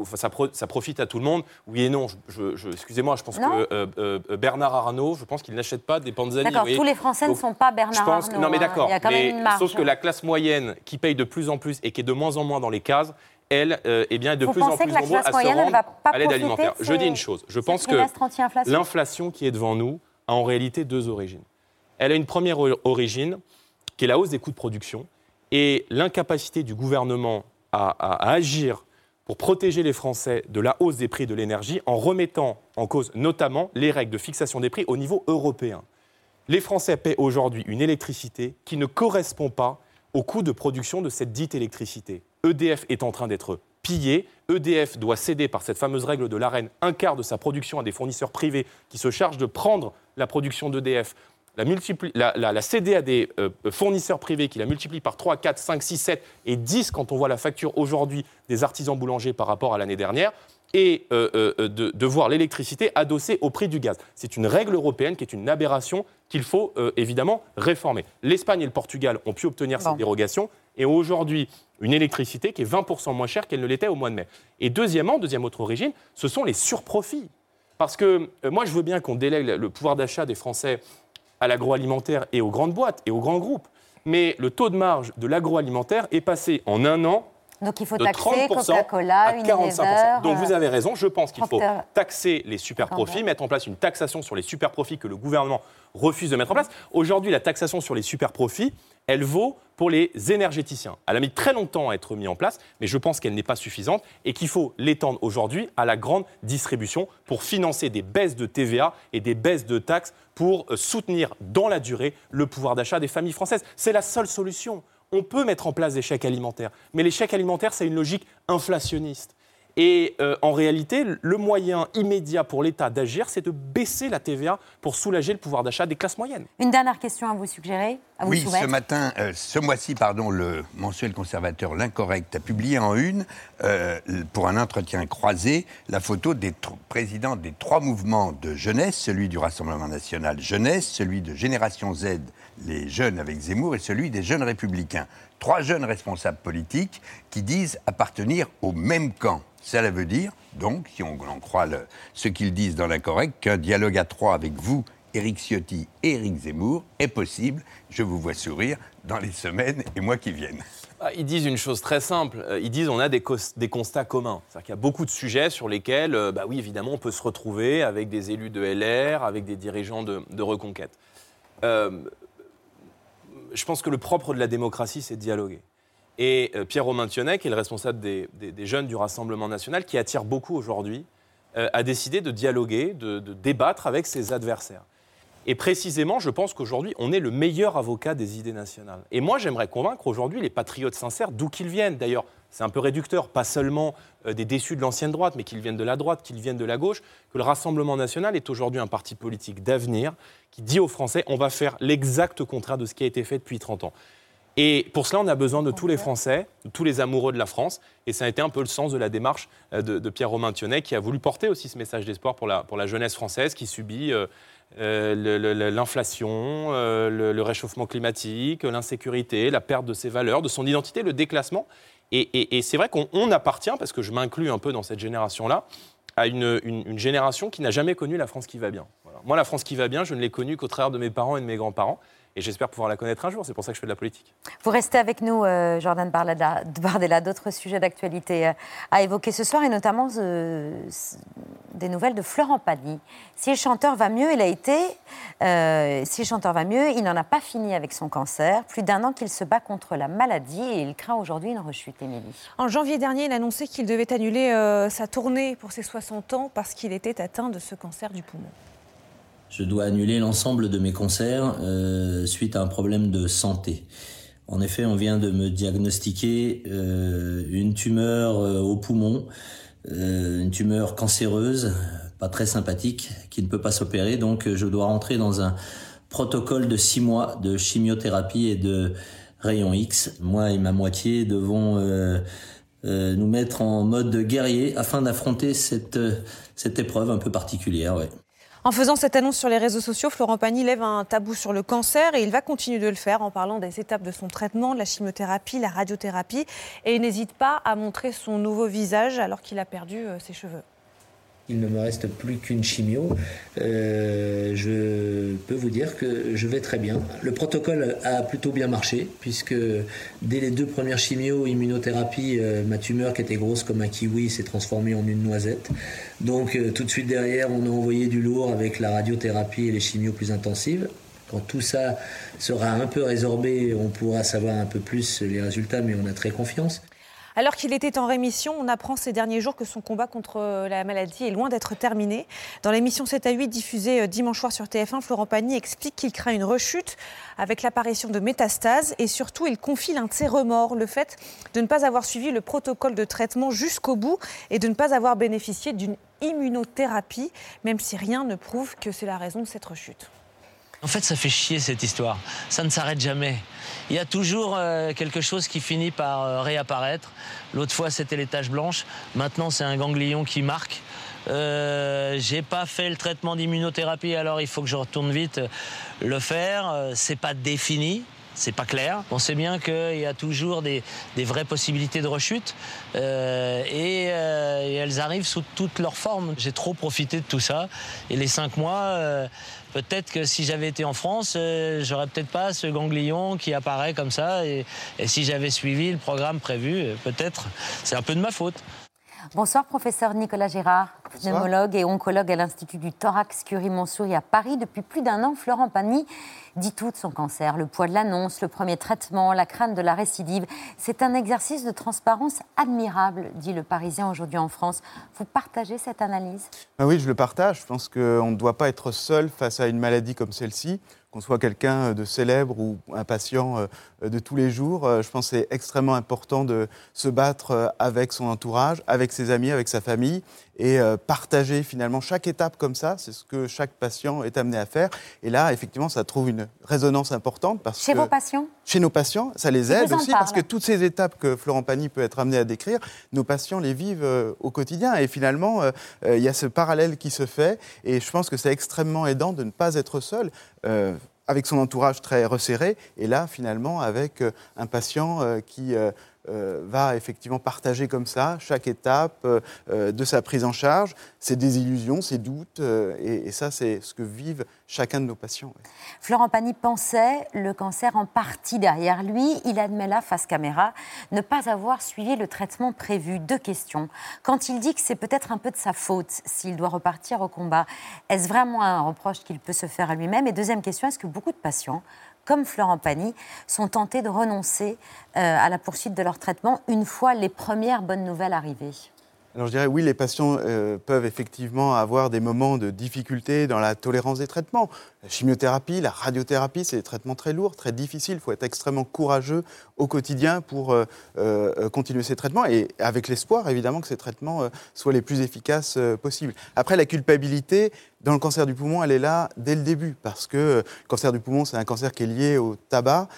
Enfin, ça, pro- ça profite à tout le monde. Oui et non. Je, je- je- Excusez-moi, je pense Non. que euh, euh, Bernard Arnault, je pense qu'il n'achète pas des panzani. D'accord, tous les Français ne sont pas Bernard je pense que- Arnault, non, mais hein. d'accord. Marge. Sauf que la classe moyenne qui paye de plus en plus et qui est de moins en moins dans les cases, elle, euh, eh bien, est de Vous plus en plus que la nombreux classe à se moyenne, elle rendre va pas à l'aide alimentaire. Je dis une chose. Je pense que l'inflation qui est devant nous a en réalité deux origines. Elle a une première origine qui est la hausse des coûts de production et l'incapacité du gouvernement à, à- à agir pour protéger les Français de la hausse des prix de l'énergie en remettant en cause notamment les règles de fixation des prix au niveau européen. Les Français paient aujourd'hui une électricité qui ne correspond pas au coût de production de cette dite électricité. EDF est en train d'être pillé. EDF doit céder par cette fameuse règle de l'AREN un quart de sa production à des fournisseurs privés qui se chargent de prendre la production d'EDF, la, la, la- la céder à des euh, fournisseurs privés qui la multiplient par 3, 4, 5, 6, 7 et 10 quand on voit la facture aujourd'hui des artisans boulangers par rapport à l'année dernière et euh, euh, de, de voir l'électricité adossée au prix du gaz. C'est une règle européenne qui est une aberration qu'il faut euh, évidemment réformer. L'Espagne et le Portugal ont pu obtenir Bon. cette dérogation et aujourd'hui une électricité qui est 20% moins chère qu'elle ne l'était au mois de mai. Et deuxièmement, deuxième autre origine, ce sont les surprofits. Parce que euh, moi, je veux bien qu'on délègue le pouvoir d'achat des Français à l'agroalimentaire et aux grandes boîtes et aux grands groupes. Mais le taux de marge de l'agroalimentaire est passé en un an Donc il faut de taxer 30% Coca-Cola, à 45%. Unilever. Donc vous euh, avez raison, je pense qu'il faut Procter. taxer les super profits, mettre en place une taxation sur les super profits que le gouvernement refuse de mettre en place. Aujourd'hui, la taxation sur les super profits, elle vaut pour les énergéticiens. Elle a mis très longtemps à être mise en place, mais je pense qu'elle n'est pas suffisante et qu'il faut l'étendre aujourd'hui à la grande distribution pour financer des baisses de TVA et des baisses de taxes pour euh, soutenir dans la durée le pouvoir d'achat des familles françaises. C'est la seule solution. On peut mettre en place des chèques alimentaires, mais les chèques alimentaires, c'est une logique inflationniste. Et euh, en réalité, le moyen immédiat pour l'État d'agir, c'est de baisser la TVA pour soulager le pouvoir d'achat des classes moyennes. Une dernière question à vous suggérer, à vous Oui, soumettre. ce matin, euh, ce mois-ci, pardon, le mensuel conservateur L'Incorrect a publié en une, euh, pour un entretien croisé, la photo des présidents des trois mouvements de jeunesse, celui du Rassemblement national jeunesse, celui de Génération Z, les jeunes avec Zemmour, et celui des jeunes républicains. Trois jeunes responsables politiques qui disent appartenir au même camp. Cela veut dire, donc, si on en croit ce qu'ils disent dans l'incorrect, qu'un dialogue à trois avec vous, Éric Ciotti et Éric Zemmour, est possible. Je vous vois sourire dans les semaines et mois qui viennent. Ah, Ils disent une chose très simple. Euh, Ils disent on a des, constats communs. C'est-à-dire qu'il y a beaucoup de sujets sur lesquels, euh, bah oui, évidemment, on peut se retrouver avec des élus de LR, avec des dirigeants de, de Reconquête. Euh, je pense que le propre de la démocratie, c'est de dialoguer. Et euh, Pierre Romain Thionnet, qui est le responsable des, jeunes du Rassemblement national, qui attire beaucoup aujourd'hui, euh, a décidé de dialoguer, de, de débattre avec ses adversaires. Et précisément, je pense qu'aujourd'hui, on est le meilleur avocat des idées nationales. Et moi, j'aimerais convaincre aujourd'hui les patriotes sincères, d'où qu'ils viennent. D'ailleurs, c'est un peu réducteur, pas seulement euh, des déçus de l'ancienne droite, mais qu'ils viennent de la droite, qu'ils viennent de la gauche, que le Rassemblement national est aujourd'hui un parti politique d'avenir qui dit aux Français on va faire l'exact contraire de ce qui a été fait depuis 30 ans. Et pour cela, on a besoin de tous les Français, de tous les amoureux de la France. Et ça a été un peu le sens de la démarche euh, de, Pierre-Romain Thionnet, qui a voulu porter aussi ce message d'espoir pour la, pour la jeunesse française qui subit euh, euh, l'inflation, le, réchauffement climatique, l'insécurité, la perte de ses valeurs, de son identité, le déclassement. Et, c'est vrai qu'on on appartient, parce que je m'inclus un peu dans cette génération-là, à une, une- génération qui n'a jamais connu la France qui va bien. Moi, la France qui va bien, je ne l'ai connue qu'au travers de mes parents et de mes grands-parents. Et j'espère pouvoir la connaître un jour. C'est pour ça que je fais de la politique. Vous restez avec nous, euh, Jordan Bardella, Bardella, d'autres sujets d'actualité euh, à évoquer ce soir, et notamment euh, des nouvelles de Florent Pagny. Si le chanteur va mieux, il a été. euh, si le chanteur va mieux, il n'en a pas fini avec son cancer. Plus d'un an qu'il se bat contre la maladie, et il craint aujourd'hui une rechute, Émilie. En janvier dernier, il annonçait qu'il devait annuler euh, sa tournée pour ses 60 ans parce qu'il était atteint de ce cancer du poumon. Je dois annuler l'ensemble de mes concerts euh, suite à un problème de santé. En effet, on vient de me diagnostiquer euh, une tumeur euh, au poumon, euh, une tumeur cancéreuse, pas très sympathique, qui ne peut pas s'opérer. Donc, je dois rentrer dans un protocole de six mois de chimiothérapie et de rayons X. Moi et ma moitié devons euh, nous mettre en mode guerrier afin d'affronter cette, cette épreuve un peu particulière. Ouais. En faisant cette annonce sur les réseaux sociaux, Florent Pagny lève un tabou sur le cancer et il va continuer de le faire en parlant des étapes de son traitement, de la chimiothérapie, la radiothérapie. Et il n'hésite pas à montrer son nouveau visage alors qu'il a perdu euh, ses cheveux. Il ne me reste plus qu'une chimio. Euh, je peux vous dire que je vais très bien. Le protocole a plutôt bien marché, puisque dès les deux premières chimios, immunothérapie, euh, ma tumeur qui était grosse comme un kiwi s'est transformée en une noisette. Donc euh, tout de suite derrière, on a envoyé du lourd avec la radiothérapie et les chimios plus intensives. Quand tout ça sera un peu résorbé, on pourra savoir un peu plus les résultats, mais on a très confiance. Alors qu'il était en rémission, on apprend ces derniers jours que son combat contre euh, la maladie est loin d'être terminé. Dans l'émission 7 à 8 diffusée euh, dimanche soir sur TF1, Florent Pagny explique qu'il craint une rechute avec l'apparition de métastases et surtout il confie l'un de ses remords, le fait de ne pas avoir suivi le protocole de traitement jusqu'au bout et de ne pas avoir bénéficié d'une immunothérapie, même si rien ne prouve que c'est la raison de cette rechute. En fait, ça fait chier cette histoire. Ça ne s'arrête jamais. Il y a toujours euh, quelque chose qui finit par euh, réapparaître. L'autre fois, c'était les taches blanches. Maintenant, c'est un ganglion qui marque. Euh, J'ai pas fait le traitement d'immunothérapie, alors il faut que je retourne vite euh, le faire. C'est pas défini. C'est pas clair. On sait bien qu'il y a toujours des, des vraies possibilités de rechute euh, et, euh, et elles arrivent sous toutes leurs formes. J'ai trop profité de tout ça et les cinq mois, euh, peut-être que si j'avais été en France, euh, j'aurais peut-être pas ce ganglion qui apparaît comme ça et, et si j'avais suivi le programme prévu, euh, peut-être. C'est un peu de ma faute. Bonsoir, professeur Nicolas Girard, pneumologue et oncologue à l'Institut du Thorax Curie-Montsouris à Paris. Depuis plus d'un an, Florent Pagny dit tout de son cancer. Le poids de l'annonce, le premier traitement, la crainte de la récidive. C'est un exercice de transparence admirable, dit le Parisien aujourd'hui en France. Vous partagez cette analyse? Ah oui, je le partage. Je pense qu'on ne doit pas être seul face à une maladie comme celle-ci, qu'on soit quelqu'un de célèbre ou un patient euh, de tous les jours. Euh, Je pense que c'est extrêmement important de se battre euh, avec son entourage, avec ses amis, avec sa famille et partager finalement chaque étape comme ça. C'est ce que chaque patient est amené à faire. Et là, effectivement, ça trouve une résonance importante parce Chez que vos patients chez nos patients, ça les aide aussi parce que toutes ces étapes que Florent Pagny peut être amené à décrire, nos patients les vivent euh, au quotidien. Et finalement, euh, euh, il y a ce parallèle qui se fait. Et je pense que c'est extrêmement aidant de ne pas être seul. euh, avec son entourage très resserré, et là, finalement, avec un patient qui euh, va effectivement partager comme ça chaque étape euh, euh, de sa prise en charge, ses désillusions, ses doutes, et, ça, c'est ce que vivent chacun de nos patients. Florent Pagny pensait le cancer en partie derrière lui. Il admet là, face caméra, ne pas avoir suivi le traitement prévu. Deux questions. Quand il dit que c'est peut-être un peu de sa faute s'il doit repartir au combat, est-ce vraiment un reproche qu'il peut se faire à lui-même? Et deuxième question, est-ce que beaucoup de patients, comme Florent Pagny, sont tentés de renoncer euh, à la poursuite de leur traitement une fois les premières bonnes nouvelles arrivées Alors je dirais oui, les patients euh, peuvent effectivement avoir des moments de difficulté dans la tolérance des traitements. La chimiothérapie, la radiothérapie, c'est des traitements très lourds, très difficiles. Il faut être extrêmement courageux au quotidien pour euh, euh, continuer ces traitements et avec l'espoir évidemment que ces traitements soient les plus efficaces possibles. Après, la culpabilité dans le cancer du poumon, elle est là dès le début parce que le cancer du poumon, c'est un cancer qui est lié au tabac.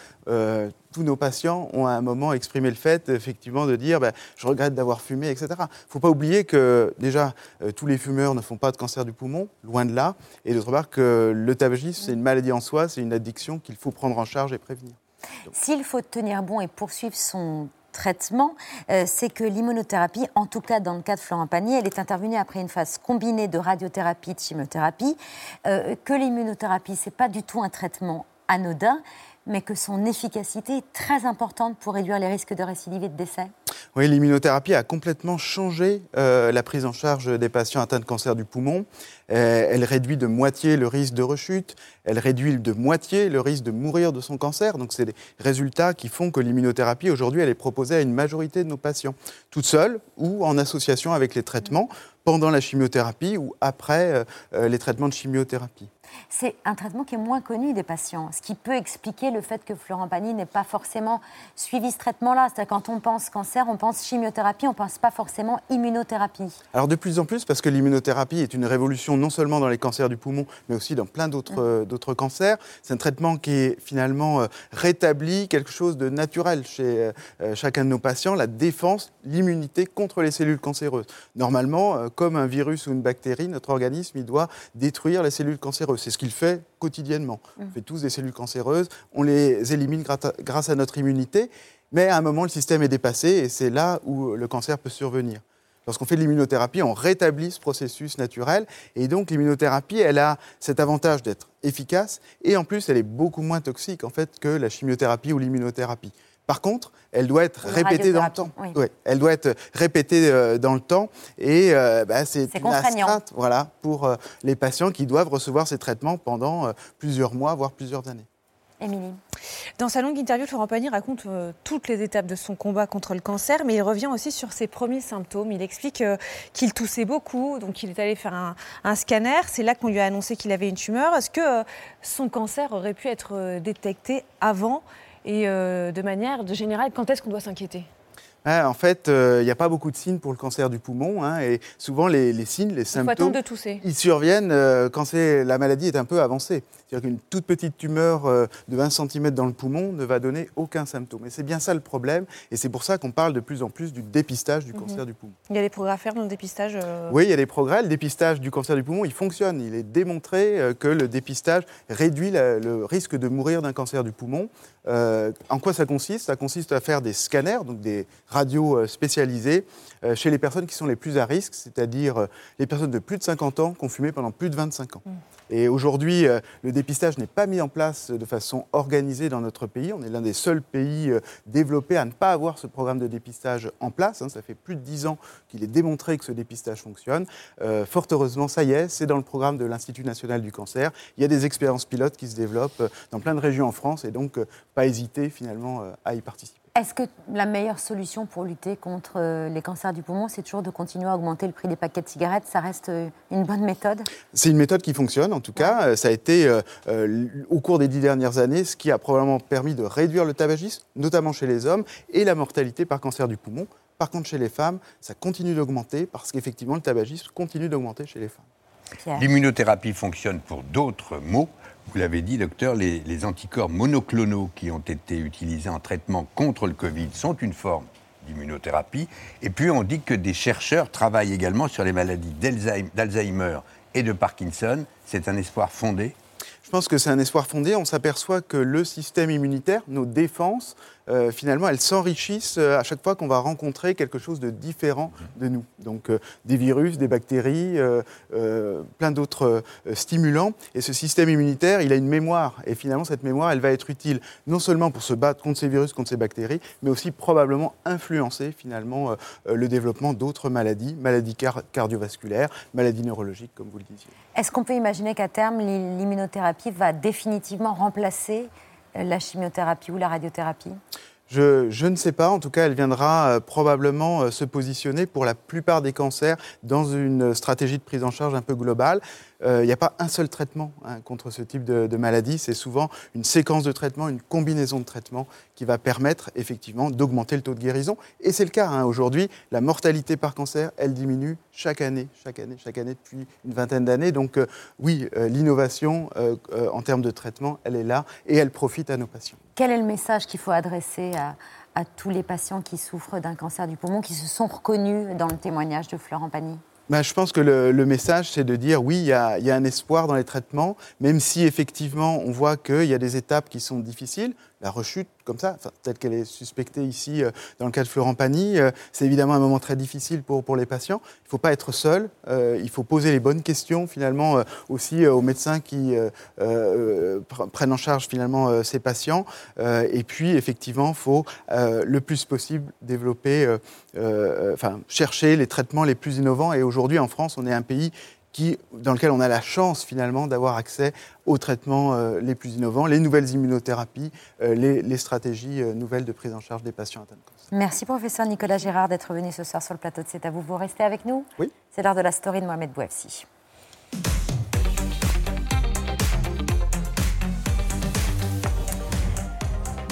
Tous nos patients ont à un moment exprimé le fait, effectivement, de dire bah, je regrette d'avoir fumé, etc. Il ne faut pas oublier que déjà, euh, tous les fumeurs ne font pas de cancer du poumon, loin de là. Et d'autre part, que le tabagisme, c'est une maladie en soi, c'est une addiction qu'il faut prendre en charge et prévenir. S'il faut tenir bon et poursuivre son traitement, euh, c'est que l'immunothérapie, en tout cas dans le cas de Florent Pagny, elle est intervenue après une phase combinée de radiothérapie et de chimiothérapie, euh, que l'immunothérapie, ce n'est pas du tout un traitement anodin, mais que son efficacité est très importante pour réduire les risques de récidive et de décès. Oui, l'immunothérapie a complètement changé euh, la prise en charge des patients atteints de cancer du poumon. Euh, elle réduit de moitié le risque de rechute, elle réduit de moitié le risque de mourir de son cancer. Donc, c'est des résultats qui font que l'immunothérapie, aujourd'hui, elle est proposée à une majorité de nos patients, toute seule ou en association avec les traitements, pendant la chimiothérapie ou après euh, les traitements de chimiothérapie. C'est un traitement qui est moins connu des patients, ce qui peut expliquer le fait que Florent Pagny n'ait pas forcément suivi ce traitement-là. C'est-à-dire quand on pense cancer, on pense chimiothérapie, on ne pense pas forcément immunothérapie. Alors de plus en plus, parce que l'immunothérapie est une révolution non seulement dans les cancers du poumon, mais aussi dans plein d'autres euh, d'autres cancers. C'est un traitement qui est finalement euh, rétabli quelque chose de naturel chez euh, chacun de nos patients, la défense, l'immunité contre les cellules cancéreuses. Normalement, euh, comme un virus ou une bactérie, notre organisme il doit détruire les cellules cancéreuses. C'est ce qu'il fait quotidiennement. On fait tous des cellules cancéreuses, on les élimine grâce à notre immunité, mais à un moment, le système est dépassé et c'est là où le cancer peut survenir. Lorsqu'on fait de l'immunothérapie, on rétablit ce processus naturel. Et donc, l'immunothérapie, elle a cet avantage d'être efficace. Et en plus, elle est beaucoup moins toxique, en fait, que la chimiothérapie ou l'immunothérapie. Par contre, elle doit être répétée dans le temps. oui. Ouais, elle doit être répétée euh, dans le temps. Et euh, bah, c'est une astreinte voilà, pour euh, les patients qui doivent recevoir ces traitements pendant euh, plusieurs mois, voire plusieurs années. Émilie. Dans sa longue interview, Florent Pagny raconte euh, toutes les étapes de son combat contre le cancer, mais il revient aussi sur ses premiers symptômes. Il explique euh, qu'il toussait beaucoup, donc il est allé faire un, scanner. C'est là qu'on lui a annoncé qu'il avait une tumeur. Est-ce que euh, son cancer aurait pu être détecté avant? Et de manière générale, quand est-ce qu'on doit s'inquiéter? Ouais, en fait, euh, il n'y a pas beaucoup de signes pour le cancer du poumon. hein, et souvent, les, les signes, les symptômes, de tousser. ils surviennent euh, quand la maladie est un peu avancée. C'est-à-dire qu'une toute petite tumeur euh, de 20 cm dans le poumon ne va donner aucun symptôme. Et c'est bien ça le problème. Et c'est pour ça qu'on parle de plus en plus du dépistage du Mhm. cancer du poumon. Il y a des progrès à faire dans le dépistage euh, Oui, il y a des progrès. Le dépistage du cancer du poumon, il fonctionne. Il est démontré euh, que le dépistage réduit la- le risque de mourir d'un cancer du poumon. Euh, en quoi ça consiste? Ça consiste à faire des scanners, donc des radios euh, spécialisées, euh, chez les personnes qui sont les plus à risque, c'est-à-dire les personnes de plus de 50 ans qui ont fumé pendant plus de 25 ans. Et aujourd'hui, euh, le dépistage n'est pas mis en place de façon organisée dans notre pays. On est l'un des seuls pays euh, développés à ne pas avoir ce programme de dépistage en place. hein. Ça fait plus de 10 ans qu'il est démontré que ce dépistage fonctionne. Euh, fort heureusement, ça y est, c'est dans le programme de l'Institut national du cancer. Il y a des expériences pilotes qui se développent dans plein de régions en France et donc pas hésiter finalement à y participer. Est-ce que la meilleure solution pour lutter contre euh, les cancers du poumon, c'est toujours de continuer à augmenter le prix des paquets de cigarettes? Ça reste euh, une bonne méthode? C'est une méthode qui fonctionne, en tout cas. Euh, Ça a été, euh, au cours des dix dernières années, ce qui a probablement permis de réduire le tabagisme, notamment chez les hommes, et la mortalité par cancer du poumon. Par contre, chez les femmes, ça continue d'augmenter parce qu'effectivement, le tabagisme continue d'augmenter chez les femmes. L'immunothérapie fonctionne pour d'autres maux. Vous l'avez dit, docteur, les, anticorps monoclonaux qui ont été utilisés en traitement contre le Covid sont une forme d'immunothérapie. Et puis, on dit que des chercheurs travaillent également sur les maladies d'Alzheimer et de Parkinson. C'est un espoir fondé? Je pense que c'est un espoir fondé. On s'aperçoit que le système immunitaire, nos défenses, euh, finalement, elles s'enrichissent euh, à chaque fois qu'on va rencontrer quelque chose de différent de nous. Donc euh, des virus, des bactéries, euh, plein d'autres stimulants. Et ce système immunitaire, il a une mémoire. Et finalement, cette mémoire, elle va être utile non seulement pour se battre contre ces virus, contre ces bactéries, mais aussi probablement influencer finalement le développement d'autres maladies, maladies car- cardiovasculaires, maladies neurologiques, comme vous le disiez. Est-ce qu'on peut imaginer qu'à terme, l'i- l'immunothérapie va définitivement remplacer la chimiothérapie ou la radiothérapie? Je, je, ne sais pas. En tout cas, elle viendra euh, probablement euh, se positionner pour la plupart des cancers dans une stratégie de prise en charge un peu globale. Il n'y a pas un seul traitement hein, contre ce type de, maladie. C'est souvent une séquence de traitements, une combinaison de traitements qui va permettre effectivement d'augmenter le taux de guérison. Et c'est le cas. Hein. Aujourd'hui, la mortalité par cancer, elle diminue chaque année, chaque année, chaque année depuis une vingtaine d'années. Donc euh, oui, euh, l'innovation euh, en termes de traitement, elle est là et elle profite à nos patients. Quel est le message qu'il faut adresser à, à tous les patients qui souffrent d'un cancer du poumon, qui se sont reconnus dans le témoignage de Florent Pagny? Ben, je pense que le, message, c'est de dire oui, il y, a, un espoir dans les traitements, même si effectivement on voit qu'il y a des étapes qui sont difficiles. La rechute, comme ça, enfin, telle qu'elle est suspectée ici euh, dans le cas de Florent Pagny, euh, c'est évidemment un moment très difficile pour, pour les patients. Il ne faut pas être seul, euh, il faut poser les bonnes questions finalement aussi aux médecins qui prennent en charge finalement ces patients. et puis effectivement, il faut le plus possible développer, enfin chercher les traitements les plus innovants. Et aujourd'hui en France, on est un pays qui, dans lequel on a la chance finalement d'avoir accès aux traitements euh, les plus innovants, les nouvelles immunothérapies, euh, les, les, stratégies euh, nouvelles de prise en charge des patients atteints de cancer. Merci professeur Nicolas Gérard d'être venu ce soir sur le plateau de C'est à vous. Vous restez avec nous? Oui. C'est l'heure de la story de Mohamed Bouafsi.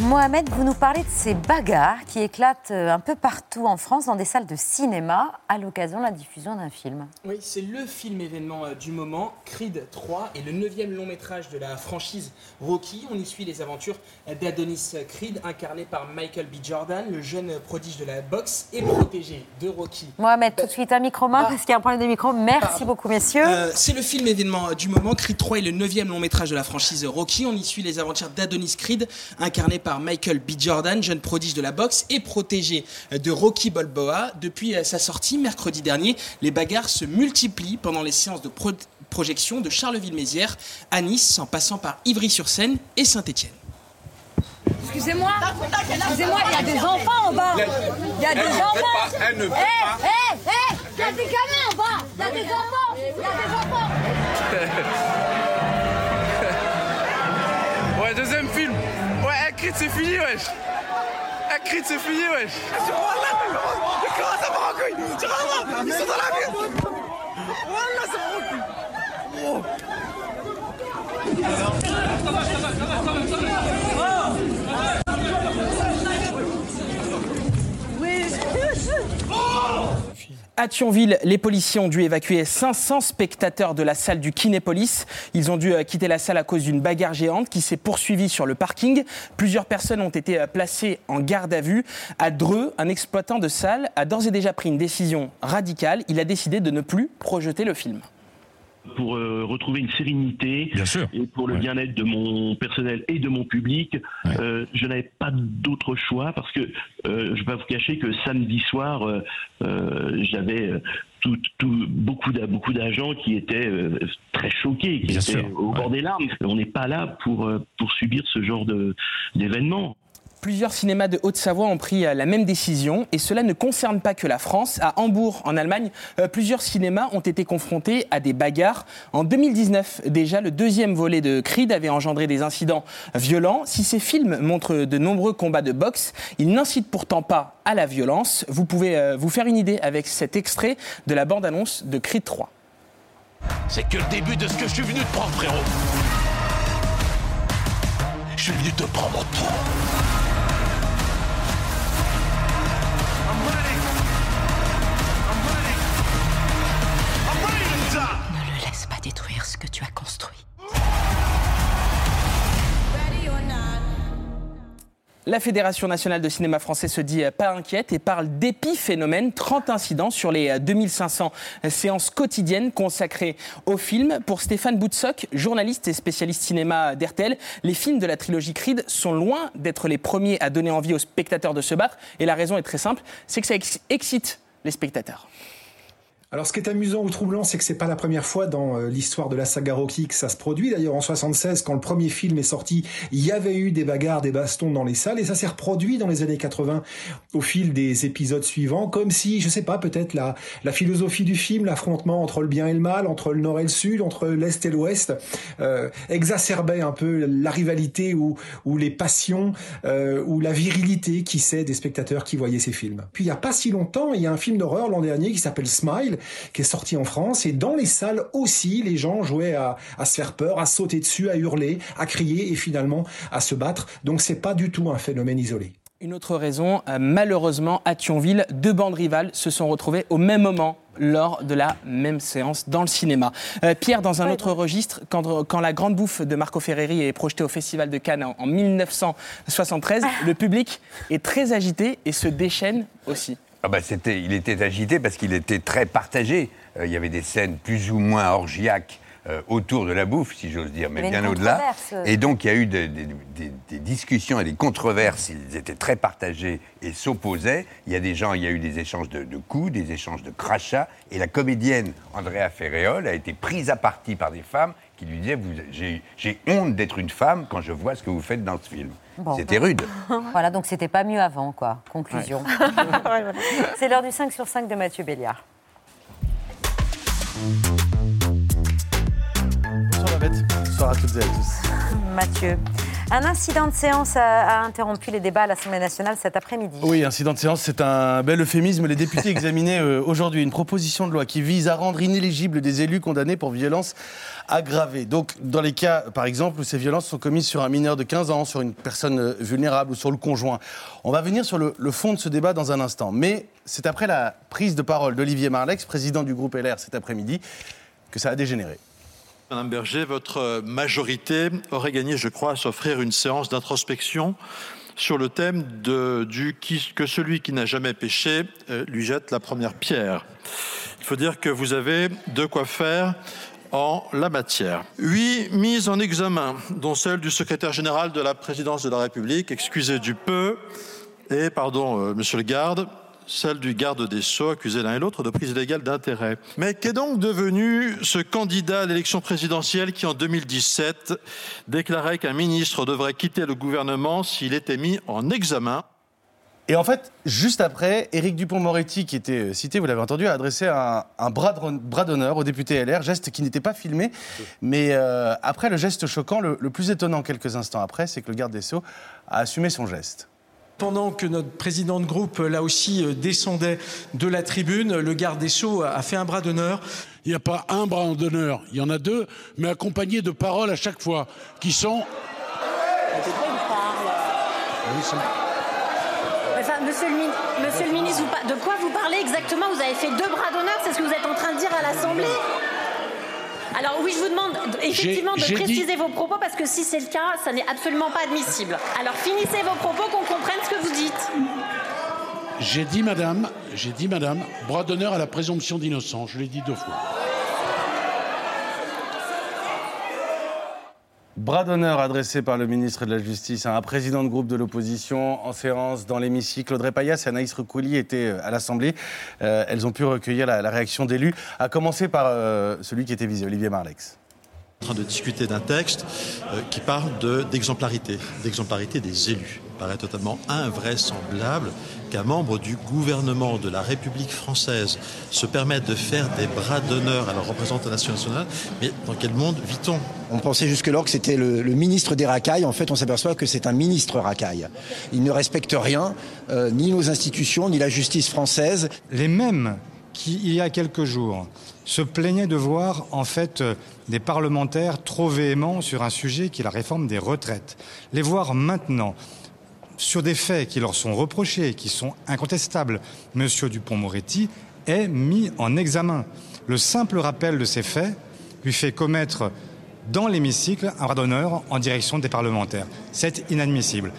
Mohamed, vous nous parlez de ces bagarres qui éclatent un peu partout en France dans des salles de cinéma à l'occasion de la diffusion d'un film. Oui, c'est le film événement du moment, Creed 3, et le neuvième long métrage de la franchise Rocky. On y suit les aventures d'Adonis Creed, incarné par Michael B. Jordan, le jeune prodige de la boxe et protégé de Rocky. Mohamed, tout de suite un micro main, ah. parce qu'il y a un problème de micro. Merci beaucoup, messieurs. Euh, c'est le film événement du moment, Creed 3 est le neuvième long métrage de la franchise Rocky. On y suit les aventures d'Adonis Creed, incarné par Michael B. Jordan, jeune prodige de la boxe et protégé de Rocky Balboa. Depuis sa sortie mercredi dernier, les bagarres se multiplient pendant les séances de pro projection de Charleville-Mézières à Nice, en passant par Ivry-sur-Seine et Saint-Étienne. Excusez-moi, excusez-moi, il y a des enfants en bas. Il y a des enfants. Elle ne peut pas. Hé, hé, hé, il y a des gamins en bas. Il y a des enfants. Il y a des enfants. Creed, c'est fini, wesh. Creed, c'est fini, wesh. Comment ça part en couille Ils sont dans la ville. Wallah, ça part en couille. Oh. À Thionville, les policiers ont dû évacuer 500 spectateurs de la salle du Kinépolis. Ils ont dû euh, quitter la salle à cause d'une bagarre géante qui s'est poursuivie sur le parking. Plusieurs personnes ont été euh, placées en garde à vue. À Dreux, un exploitant de salle a d'ores et déjà pris une décision radicale. Il a décidé de ne plus projeter le film pour euh, retrouver une sérénité et pour le ouais. bien-être de mon personnel et de mon public. Ouais. Euh, je n'avais pas d'autre choix parce que euh, je ne vais pas vous cacher que samedi soir, j'avais tout, tout, beaucoup d'agents qui étaient très choqués, qui bien étaient sûr. au bord des larmes. On n'est pas là pour, pour subir ce genre d'événement. Plusieurs cinémas de Haute-Savoie ont pris la même décision et cela ne concerne pas que la France. À Hambourg, en Allemagne, plusieurs cinémas ont été confrontés à des bagarres. En 2019, déjà, le deuxième volet de Creed avait engendré des incidents violents. Si ces films montrent de nombreux combats de boxe, ils n'incitent pourtant pas à la violence. Vous pouvez vous faire une idée avec cet extrait de la bande-annonce de Creed 3. C'est que le début de ce que je suis venu te prendre, frérot. Je suis venu te prendre détruire ce que tu as construit. La Fédération nationale de cinéma français se dit pas inquiète et parle d'épiphénomène. 30 incidents sur les 2500 séances quotidiennes consacrées au film. Pour Stéphane Boutsock, journaliste et spécialiste cinéma d'RTL, les films de la trilogie Creed sont loin d'être les premiers à donner envie aux spectateurs de se battre. Et la raison est très simple, c'est que ça excite les spectateurs. Alors, ce qui est amusant ou troublant, c'est que c'est pas la première fois dans euh, l'histoire de la saga Rocky que ça se produit. D'ailleurs, en 76, quand le premier film est sorti, il y avait eu des bagarres, des bastons dans les salles, et ça s'est reproduit dans les années 80 au fil des épisodes suivants, comme si, je sais pas, peut-être la, la philosophie du film, l'affrontement entre le bien et le mal, entre le nord et le sud, entre l'est et l'ouest, euh, exacerbait un peu la rivalité ou, ou les passions euh, ou la virilité, qui sait, des spectateurs qui voyaient ces films. Puis il y a pas si longtemps, il y a un film d'horreur l'an dernier qui s'appelle Smile qui est sorti en France. Et dans les salles aussi, les gens jouaient à, se faire peur, à sauter dessus, à hurler, à crier et finalement à se battre. Donc c'est pas du tout un phénomène isolé. Une autre raison, euh, malheureusement, à Thionville, deux bandes rivales se sont retrouvées au même moment lors de la même séance dans le cinéma. Euh, Pierre, dans un autre registre, quand, La Grande Bouffe de Marco Ferreri est projetée au Festival de Cannes en, 1973, ah. le public est très agité et se déchaîne aussi. Ah bah, il était agité parce qu'il était très partagé. Euh, il y avait des scènes plus ou moins orgiaques euh, autour de la bouffe, si j'ose dire, mais bien au-delà. Et donc il y a eu des, discussions et des controverses. Ils étaient très partagés et s'opposaient. Il y a des gens, il y a eu des échanges de, coups, des échanges de crachats. Et la comédienne Andrea Ferreol a été prise à partie par des femmes qui lui disaient J'ai honte d'être une femme quand je vois ce que vous faites dans ce film. C'était rude. voilà, donc c'était pas mieux avant, quoi. Conclusion. C'est l'heure du 5 sur 5 de Mathieu Béliard. Bonsoir Babette. Bonsoir à toutes et à tous. Mathieu. Un incident de séance a, interrompu les débats à l'Assemblée nationale cet après-midi. Oui, incident de séance, c'est un bel euphémisme. Les députés examinaient euh, aujourd'hui une proposition de loi qui vise à rendre inéligibles des élus condamnés pour violence aggravée. Donc, dans les cas, par exemple, où ces violences sont commises sur un mineur de 15 ans, sur une personne euh, vulnérable ou sur le conjoint. On va venir sur le, le fond de ce débat dans un instant. Mais c'est après la prise de parole d'Olivier Marlex, président du groupe LR cet après-midi, que ça a dégénéré. Madame Berger, votre majorité aurait gagné, je crois, à s'offrir une séance d'introspection sur le thème du que celui qui n'a jamais péché euh, lui jette la première pierre. Il faut dire que vous avez de quoi faire en la matière. Huit mises en examen, dont celle du secrétaire général de la présidence de la République, excusez du peu, et, pardon, euh, monsieur le garde, celle du garde des Sceaux, accusé l'un et l'autre de prise illégale d'intérêt. Mais qu'est donc devenu ce candidat à l'élection présidentielle qui, en 2017, déclarait qu'un ministre devrait quitter le gouvernement s'il était mis en examen? Et en fait, juste après, Éric Dupont-Moretti, qui était euh, cité, vous l'avez entendu, a adressé un, bras d'honneur au député LR, geste qui n'était pas filmé. Mais euh, après le geste choquant, le, le plus étonnant quelques instants après, c'est que le garde des Sceaux a assumé son geste. Pendant que notre président de groupe, là aussi, euh, descendait de la tribune, le garde des Sceaux a fait un bras d'honneur. Il n'y a pas un bras d'honneur, il y en a deux, mais accompagnés de paroles à chaque fois, qui sont... monsieur, le, monsieur le ministre, de quoi vous parlez exactement? Vous avez fait deux bras d'honneur, c'est ce que vous êtes en train de dire à l'Assemblée? Alors oui, je vous demande effectivement de préciser vos propos parce que si c'est le cas, ça n'est absolument pas admissible. Alors finissez vos propos, qu'on comprenne ce que vous dites. J'ai dit, madame, j'ai dit, madame, bras d'honneur à la présomption d'innocence. Je l'ai dit deux fois. Bras d'honneur adressé par le ministre de la Justice à un président de groupe de l'opposition en séance dans l'hémicycle. Audrey Payas et Anaïs Recouli étaient euh, à l'Assemblée. Euh, elles ont pu recueillir la, réaction d'élus, à commencer par euh, celui qui était visé, Olivier Marlex en train de discuter d'un texte qui parle d'exemplarité, d'exemplarité des élus. Il paraît totalement invraisemblable qu'un membre du gouvernement de la République française se permette de faire des bras d'honneur à la représentation nationale. Mais dans quel monde vit-on? On pensait jusque-là que c'était le, ministre des racailles. En fait, on s'aperçoit que c'est un ministre racaille. Il ne respecte rien, euh, ni nos institutions, ni la justice française. Les mêmes qui, il y a quelques jours, se plaignaient de voir en fait des parlementaires trop véhéments sur un sujet qui est la réforme des retraites. Les voir maintenant sur des faits qui leur sont reprochés, qui sont incontestables, M. Dupont-Moretti est mis en examen. Le simple rappel de ces faits lui fait commettre dans l'hémicycle un bras d'honneur en direction des parlementaires. C'est inadmissible.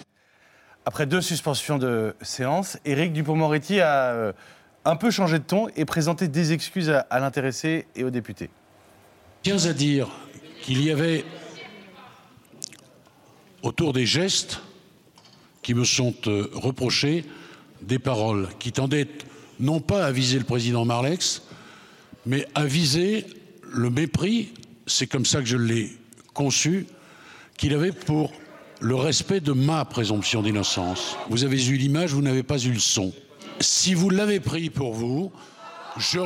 Après deux suspensions de séance, Éric Dupont-Moretti a euh, un peu changé de ton et présenté des excuses à, l'intéressé et aux députés. Tiens à dire qu'il y avait autour des gestes qui me sont euh, reprochées des paroles qui tendaient non pas à viser le président Marlex, mais à viser le mépris, c'est comme ça que je l'ai conçu, qu'il avait pour le respect de ma présomption d'innocence. Vous avez eu l'image, vous n'avez pas eu le son. Si vous l'avez pris pour vous, je,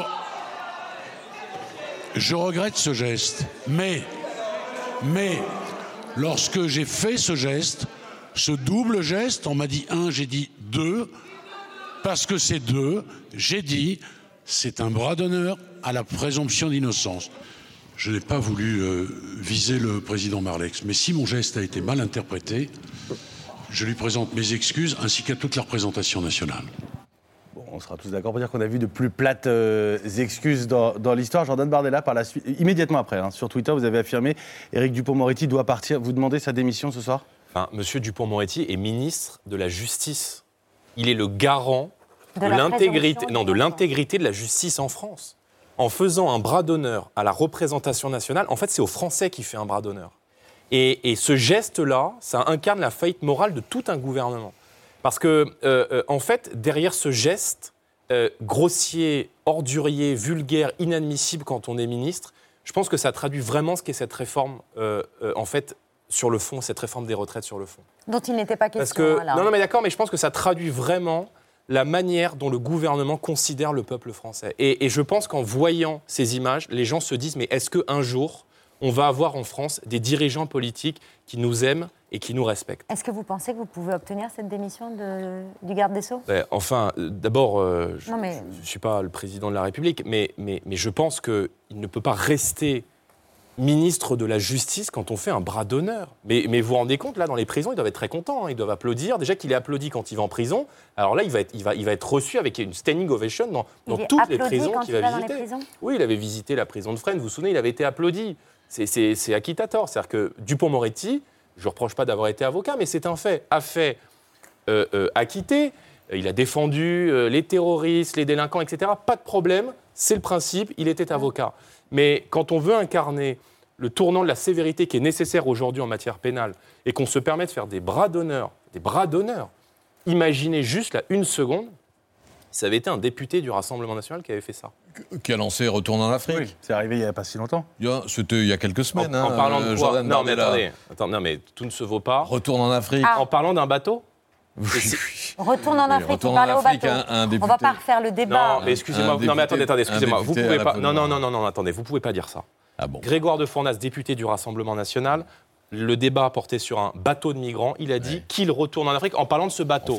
regrette ce geste. Mais, mais, lorsque j'ai fait ce geste, ce double geste, on m'a dit un, j'ai dit deux, parce que c'est deux, j'ai dit, c'est un bras d'honneur à la présomption d'innocence. Je n'ai pas voulu euh, viser le président Marlex, mais si mon geste a été mal interprété, je lui présente mes excuses ainsi qu'à toute la représentation nationale. Bon, on sera tous d'accord pour dire qu'on a vu de plus plates euh, excuses dans, dans l'histoire. Jordan Bardella, par la suite, immédiatement après, hein, sur Twitter, vous avez affirmé Éric Dupont-Moretti doit partir. Vous demandez sa démission ce soir? Enfin, Monsieur Dupont-Moretti est ministre de la Justice. Il est le garant de, l'intégrité, non, de l'intégrité de la justice en France. En faisant un bras d'honneur à la représentation nationale, en fait, c'est aux Français qui fait un bras d'honneur. Et, et ce geste-là, ça incarne la faillite morale de tout un gouvernement. Parce que, euh, euh, en fait, derrière ce geste euh, grossier, ordurier, vulgaire, inadmissible quand on est ministre, je pense que ça traduit vraiment ce qu'est cette réforme, euh, en fait, sur le fond, cette réforme des retraites sur le fond. Dont il n'était pas question. Parce que, non, non, mais d'accord, mais je pense que ça traduit vraiment la manière dont le gouvernement considère le peuple français. Et, et je pense qu'en voyant ces images, les gens se disent, mais est-ce qu'un jour, on va avoir en France des dirigeants politiques qui nous aiment et qui nous respectent Est-ce que vous pensez que vous pouvez obtenir cette démission de- du garde des Sceaux? Ben, Enfin, euh, d'abord, euh, je mais- ne suis pas le président de la République, mais, mais, mais je pense qu'il ne peut pas rester ministre de la Justice quand on fait un bras d'honneur. Mais, mais vous vous rendez compte, là, dans les prisons, ils doivent être très contents, hein, ils doivent applaudir. Déjà qu'il est applaudi quand il va en prison, alors là, il va être, il va, il va être reçu avec une standing ovation dans, toutes les prisons qu'il il va va visiter. Oui, il avait visité la prison de Fresnes, vous vous souvenez, il avait été applaudi. C'est acquittator. C'est-à-dire que Dupont-Moretti, je ne reproche pas d'avoir été avocat, mais c'est un fait, a fait euh, euh, acquitté. Euh, Il a défendu euh, les terroristes, les délinquants, etc. Pas de problème, c'est le principe, il était avocat. Mais quand on veut incarner le tournant de la sévérité qui est nécessaire aujourd'hui en matière pénale et qu'on se permet de faire des bras d'honneur, des bras d'honneur, imaginez juste là une seconde, ça avait été un député du Rassemblement national qui avait fait ça. Qui a lancé Retour en Afrique. C'est arrivé il n'y a pas si longtemps. Il y a- C'était il y a quelques semaines. En, en hein, parlant de quoi Jordan Non, mais attendez, attends, non, mais tout ne se vaut pas. Retourne en Afrique. Ah. En parlant d'un bateau Retourne en Oui, Afrique, retourne il parlait en au bateau. un- un On va pas refaire le débat. Non, mais excusez-moi. Non, mais attendez, attendez, excusez-moi. Vous pouvez pas. Non, non, non, non, non, attendez, vous pouvez pas dire ça. Ah bon Grégoire de Fournas, député du Rassemblement national, le débat portait sur un bateau de migrants. Il a dit qu'il retourne en Afrique en parlant de ce bateau.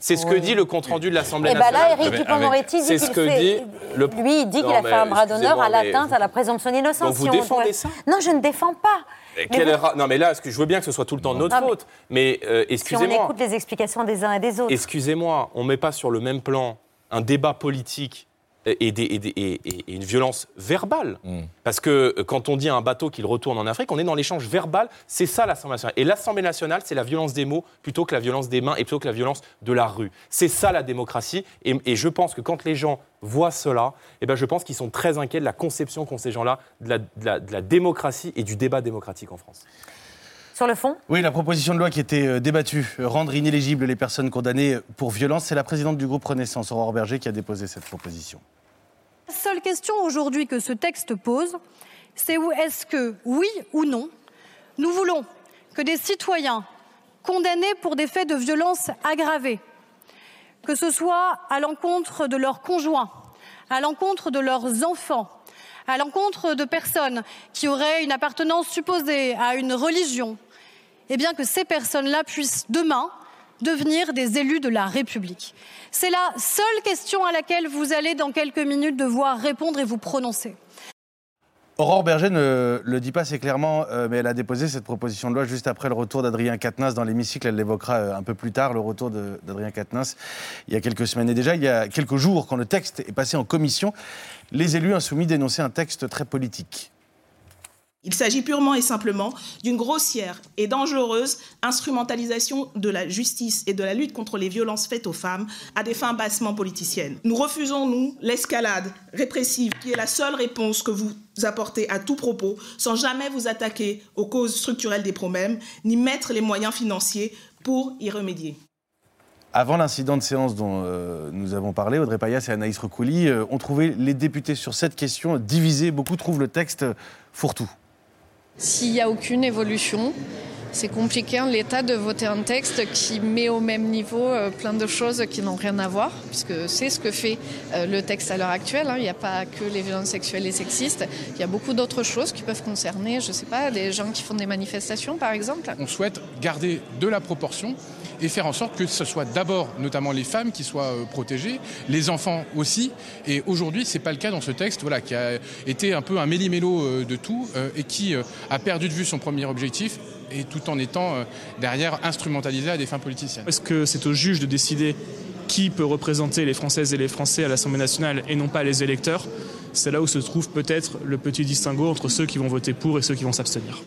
C'est ce que Oui. dit le compte-rendu de l'Assemblée Et bien nationale. là, Éric Dupond-Moretti dit C'est qu'il ce que fait- dit le. Lui, il dit qu'il a fait un bras d'honneur à excusez-moi, l'atteinte à la présomption d'innocence. Donc vous si défendez ça Non, je ne défends pas. Mais Mais quel vous- ra- Non, mais là, que je veux bien que ce soit tout le temps de notre Non, faute. Mais euh, Si on excusez-moi. écoute les explications des uns et des autres. Excusez-moi, on ne met pas sur le même plan un débat politique et, des- et des- une violence verbale. Parce que euh, quand on dit à un bateau qu'il retourne en Afrique, on est dans l'échange verbal. C'est ça l'Assemblée nationale. Et l'Assemblée nationale, c'est la violence des mots plutôt que la violence des mains et plutôt que la violence de la rue. C'est ça la démocratie. Et, et je pense que quand les gens voient cela, eh ben, je pense qu'ils sont très inquiets de la conception qu'ont ces gens-là de la, de la- de la démocratie et du débat démocratique en France. Sur le fond Oui, la proposition de loi qui était euh, débattue, euh, rendre inéligibles les personnes condamnées pour violence, c'est la présidente du groupe Renaissance, Aurore Berger, qui a déposé cette proposition. La seule question aujourd'hui que ce texte pose, c'est où est-ce que, oui ou non, nous voulons que des citoyens condamnés pour des faits de violence aggravée, que ce soit à l'encontre de leurs conjoints, à l'encontre de leurs enfants, à l'encontre de personnes qui auraient une appartenance supposée à une religion, eh bien que ces personnes-là puissent demain devenir des élus de la République. C'est la seule question à laquelle vous allez dans quelques minutes devoir répondre et vous prononcer. Aurore Berger ne le dit pas assez clairement, euh, mais elle a déposé cette proposition de loi juste après le retour d'Adrien Quatennens dans l'hémicycle. Elle l'évoquera euh, un peu plus tard, le retour d'Adrien Quatennens, il y a quelques semaines. Et déjà, il y a quelques jours, quand le texte est passé en commission, les élus insoumis dénonçaient un texte très politique. Il s'agit purement et simplement d'une grossière et dangereuse instrumentalisation de la justice et de la lutte contre les violences faites aux femmes à des fins bassement politiciennes. Nous refusons, nous, l'escalade répressive qui est la seule réponse que vous apportez à tout propos sans jamais vous attaquer aux causes structurelles des problèmes ni mettre les moyens financiers pour y remédier. Avant l'incident de séance dont euh, nous avons parlé, Audrey Payas et Anaïs Recouli euh, ont trouvé les députés sur cette question divisés. Beaucoup trouvent le texte fourre-tout. S'il n'y a aucune évolution, c'est compliqué en l'état de voter un texte qui met au même niveau euh, plein de choses qui n'ont rien à voir, puisque c'est ce que fait euh, le texte à l'heure actuelle. hein. Il n'y a pas que les violences sexuelles et sexistes, il y a beaucoup d'autres choses qui peuvent concerner, je ne sais pas, les gens qui font des manifestations par exemple. On souhaite garder de la proportion et faire en sorte que ce soit d'abord notamment les femmes qui soient euh, protégées, les enfants aussi. Et aujourd'hui, c'est pas le cas dans ce texte, voilà, qui a été un peu un méli-mélo de tout et qui a perdu de vue son premier objectif et tout en étant euh, derrière instrumentalisé à des fins politiciennes. Est-ce que c'est au juge de décider qui peut représenter les Françaises et les Français à l'Assemblée nationale et non pas les électeurs? C'est là où se trouve peut-être le petit distinguo entre ceux qui vont voter pour et ceux qui vont s'abstenir.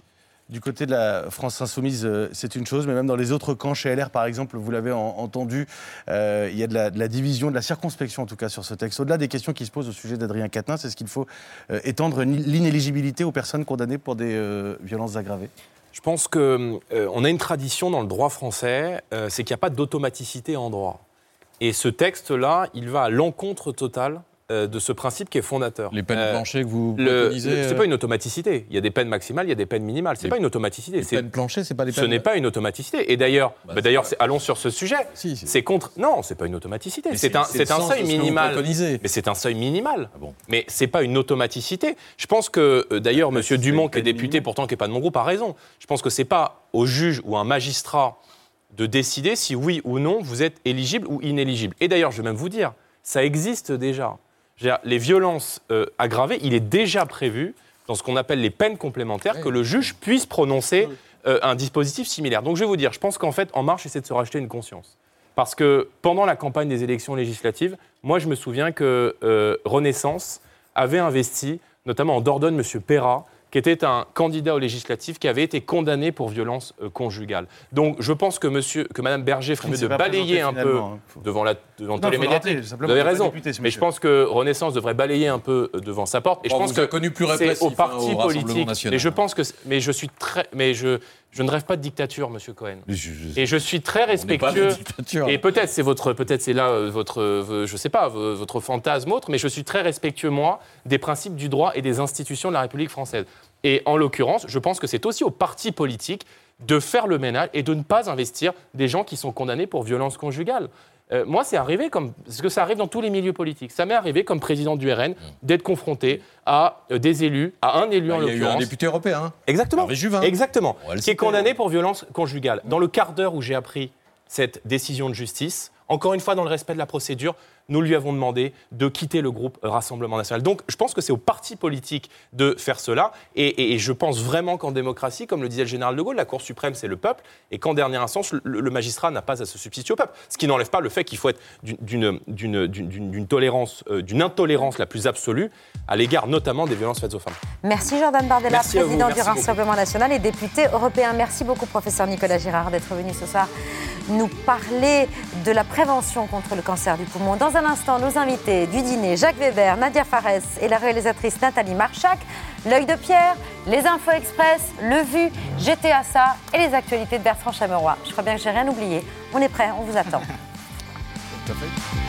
Du côté de la France insoumise, euh, c'est une chose, mais même dans les autres camps, chez LR par exemple, vous l'avez en- entendu, euh, il y a de la, de la division, de la circonspection en tout cas sur ce texte. Au-delà des questions qui se posent au sujet d'Adrien Quatennens, est-ce qu'il faut euh, étendre l'inéligibilité aux personnes condamnées pour des euh, violences aggravées Je pense qu'on a une tradition dans le droit français, euh, c'est qu'il n'y a pas d'automaticité en droit. Et ce texte-là, il va à l'encontre totale euh, de ce principe qui est fondateur. Les peines planchées que vous préconisez, C'est euh, pas une automaticité. Il y a des peines maximales, il y a des peines minimales. C'est pas une automaticité. Les peines planchées, c'est pas des Ce peines. n'est pas une automaticité. Et d'ailleurs, Bah, bah, d'ailleurs, allons sur ce sujet. C'est contre. Non, c'est pas une automaticité. C'est un, c'est seuil ce minimal. Mais c'est un seuil minimal. Mais c'est pas une automaticité. Je pense que euh, d'ailleurs, Monsieur Dumont, qui est député, pourtant qui est pas de mon groupe, a raison. Je pense que c'est pas au juge ou à un magistrat de décider si oui ou non vous êtes éligible ou inéligible. Et d'ailleurs, je vais même vous dire, ça existe déjà. Les violences euh, aggravées, il est déjà prévu dans ce qu'on appelle les peines complémentaires que le juge puisse prononcer euh, un dispositif similaire. Donc je vais vous dire, je pense qu'en fait, En Marche essaie de se racheter une conscience. Parce que pendant la campagne des élections législatives, moi je me souviens que euh, Renaissance avait investi, notamment en Dordogne, M. Perra, qui était un candidat aux législatives qui avait été condamné pour violence euh, conjugale. Donc je pense que, monsieur, que Mme Berger ferait mieux de balayer un peu hein. devant, la, devant Non, tous les rappeler, Vous avez raison. député, mais je pense que Renaissance devrait balayer un peu euh, devant sa porte. Et je pense vous que connu plus c'est répressif, au hein, parti au politique. Et je pense que, mais je suis très, mais je, je ne rêve pas de dictature, Monsieur Cohen. et je suis très pas respectueux. Et peut-être c'est votre, peut-être c'est là euh, votre, euh, je sais pas, votre fantasme autre, mais je suis très respectueux moi des principes du droit et des institutions de la République française. Et en l'occurrence, je pense que c'est aussi au parti politique de faire le ménage et de ne pas investir des gens qui sont condamnés pour violence conjugale. Euh, moi, c'est arrivé comme. Parce que ça arrive dans tous les milieux politiques. Ça m'est arrivé comme président du RN d'être confronté à euh, des élus, à un élu en Bah, Il y a eu un l'occurrence. député européen. Exactement. Hervé Juvin. Exactement. Qui est condamné pour violence conjugale. Dans le quart d'heure où j'ai appris cette décision de justice, encore une fois dans le respect de la procédure, nous lui avons demandé de quitter le groupe Rassemblement National. Donc je pense que c'est au parti politique de faire cela. Et, et- et je pense vraiment qu'en démocratie, comme le disait le général de Gaulle, la Cour suprême, c'est le peuple. Et qu'en dernière instance, le, le magistrat n'a pas à se substituer au peuple. Ce qui n'enlève pas le fait qu'il faut être d'une- tolérance, euh, d'une intolérance la plus absolue à l'égard notamment des violences faites aux femmes. Merci Jordan Bardella, Merci président du. Rassemblement national et député européen. Merci beaucoup, professeur Nicolas Girard, d'être venu ce soir nous parler de la prévention contre le cancer du poumon. Dans un instant, nos invités du dîner, Jacques Weber, Nadia Fares et la réalisatrice Nathalie Marchac, l'œil de Pierre, les infos express, le vu, GTA ça et les actualités de Bertrand Chameroy. Je crois bien que j'ai rien oublié. On est prêts, on vous attend. À.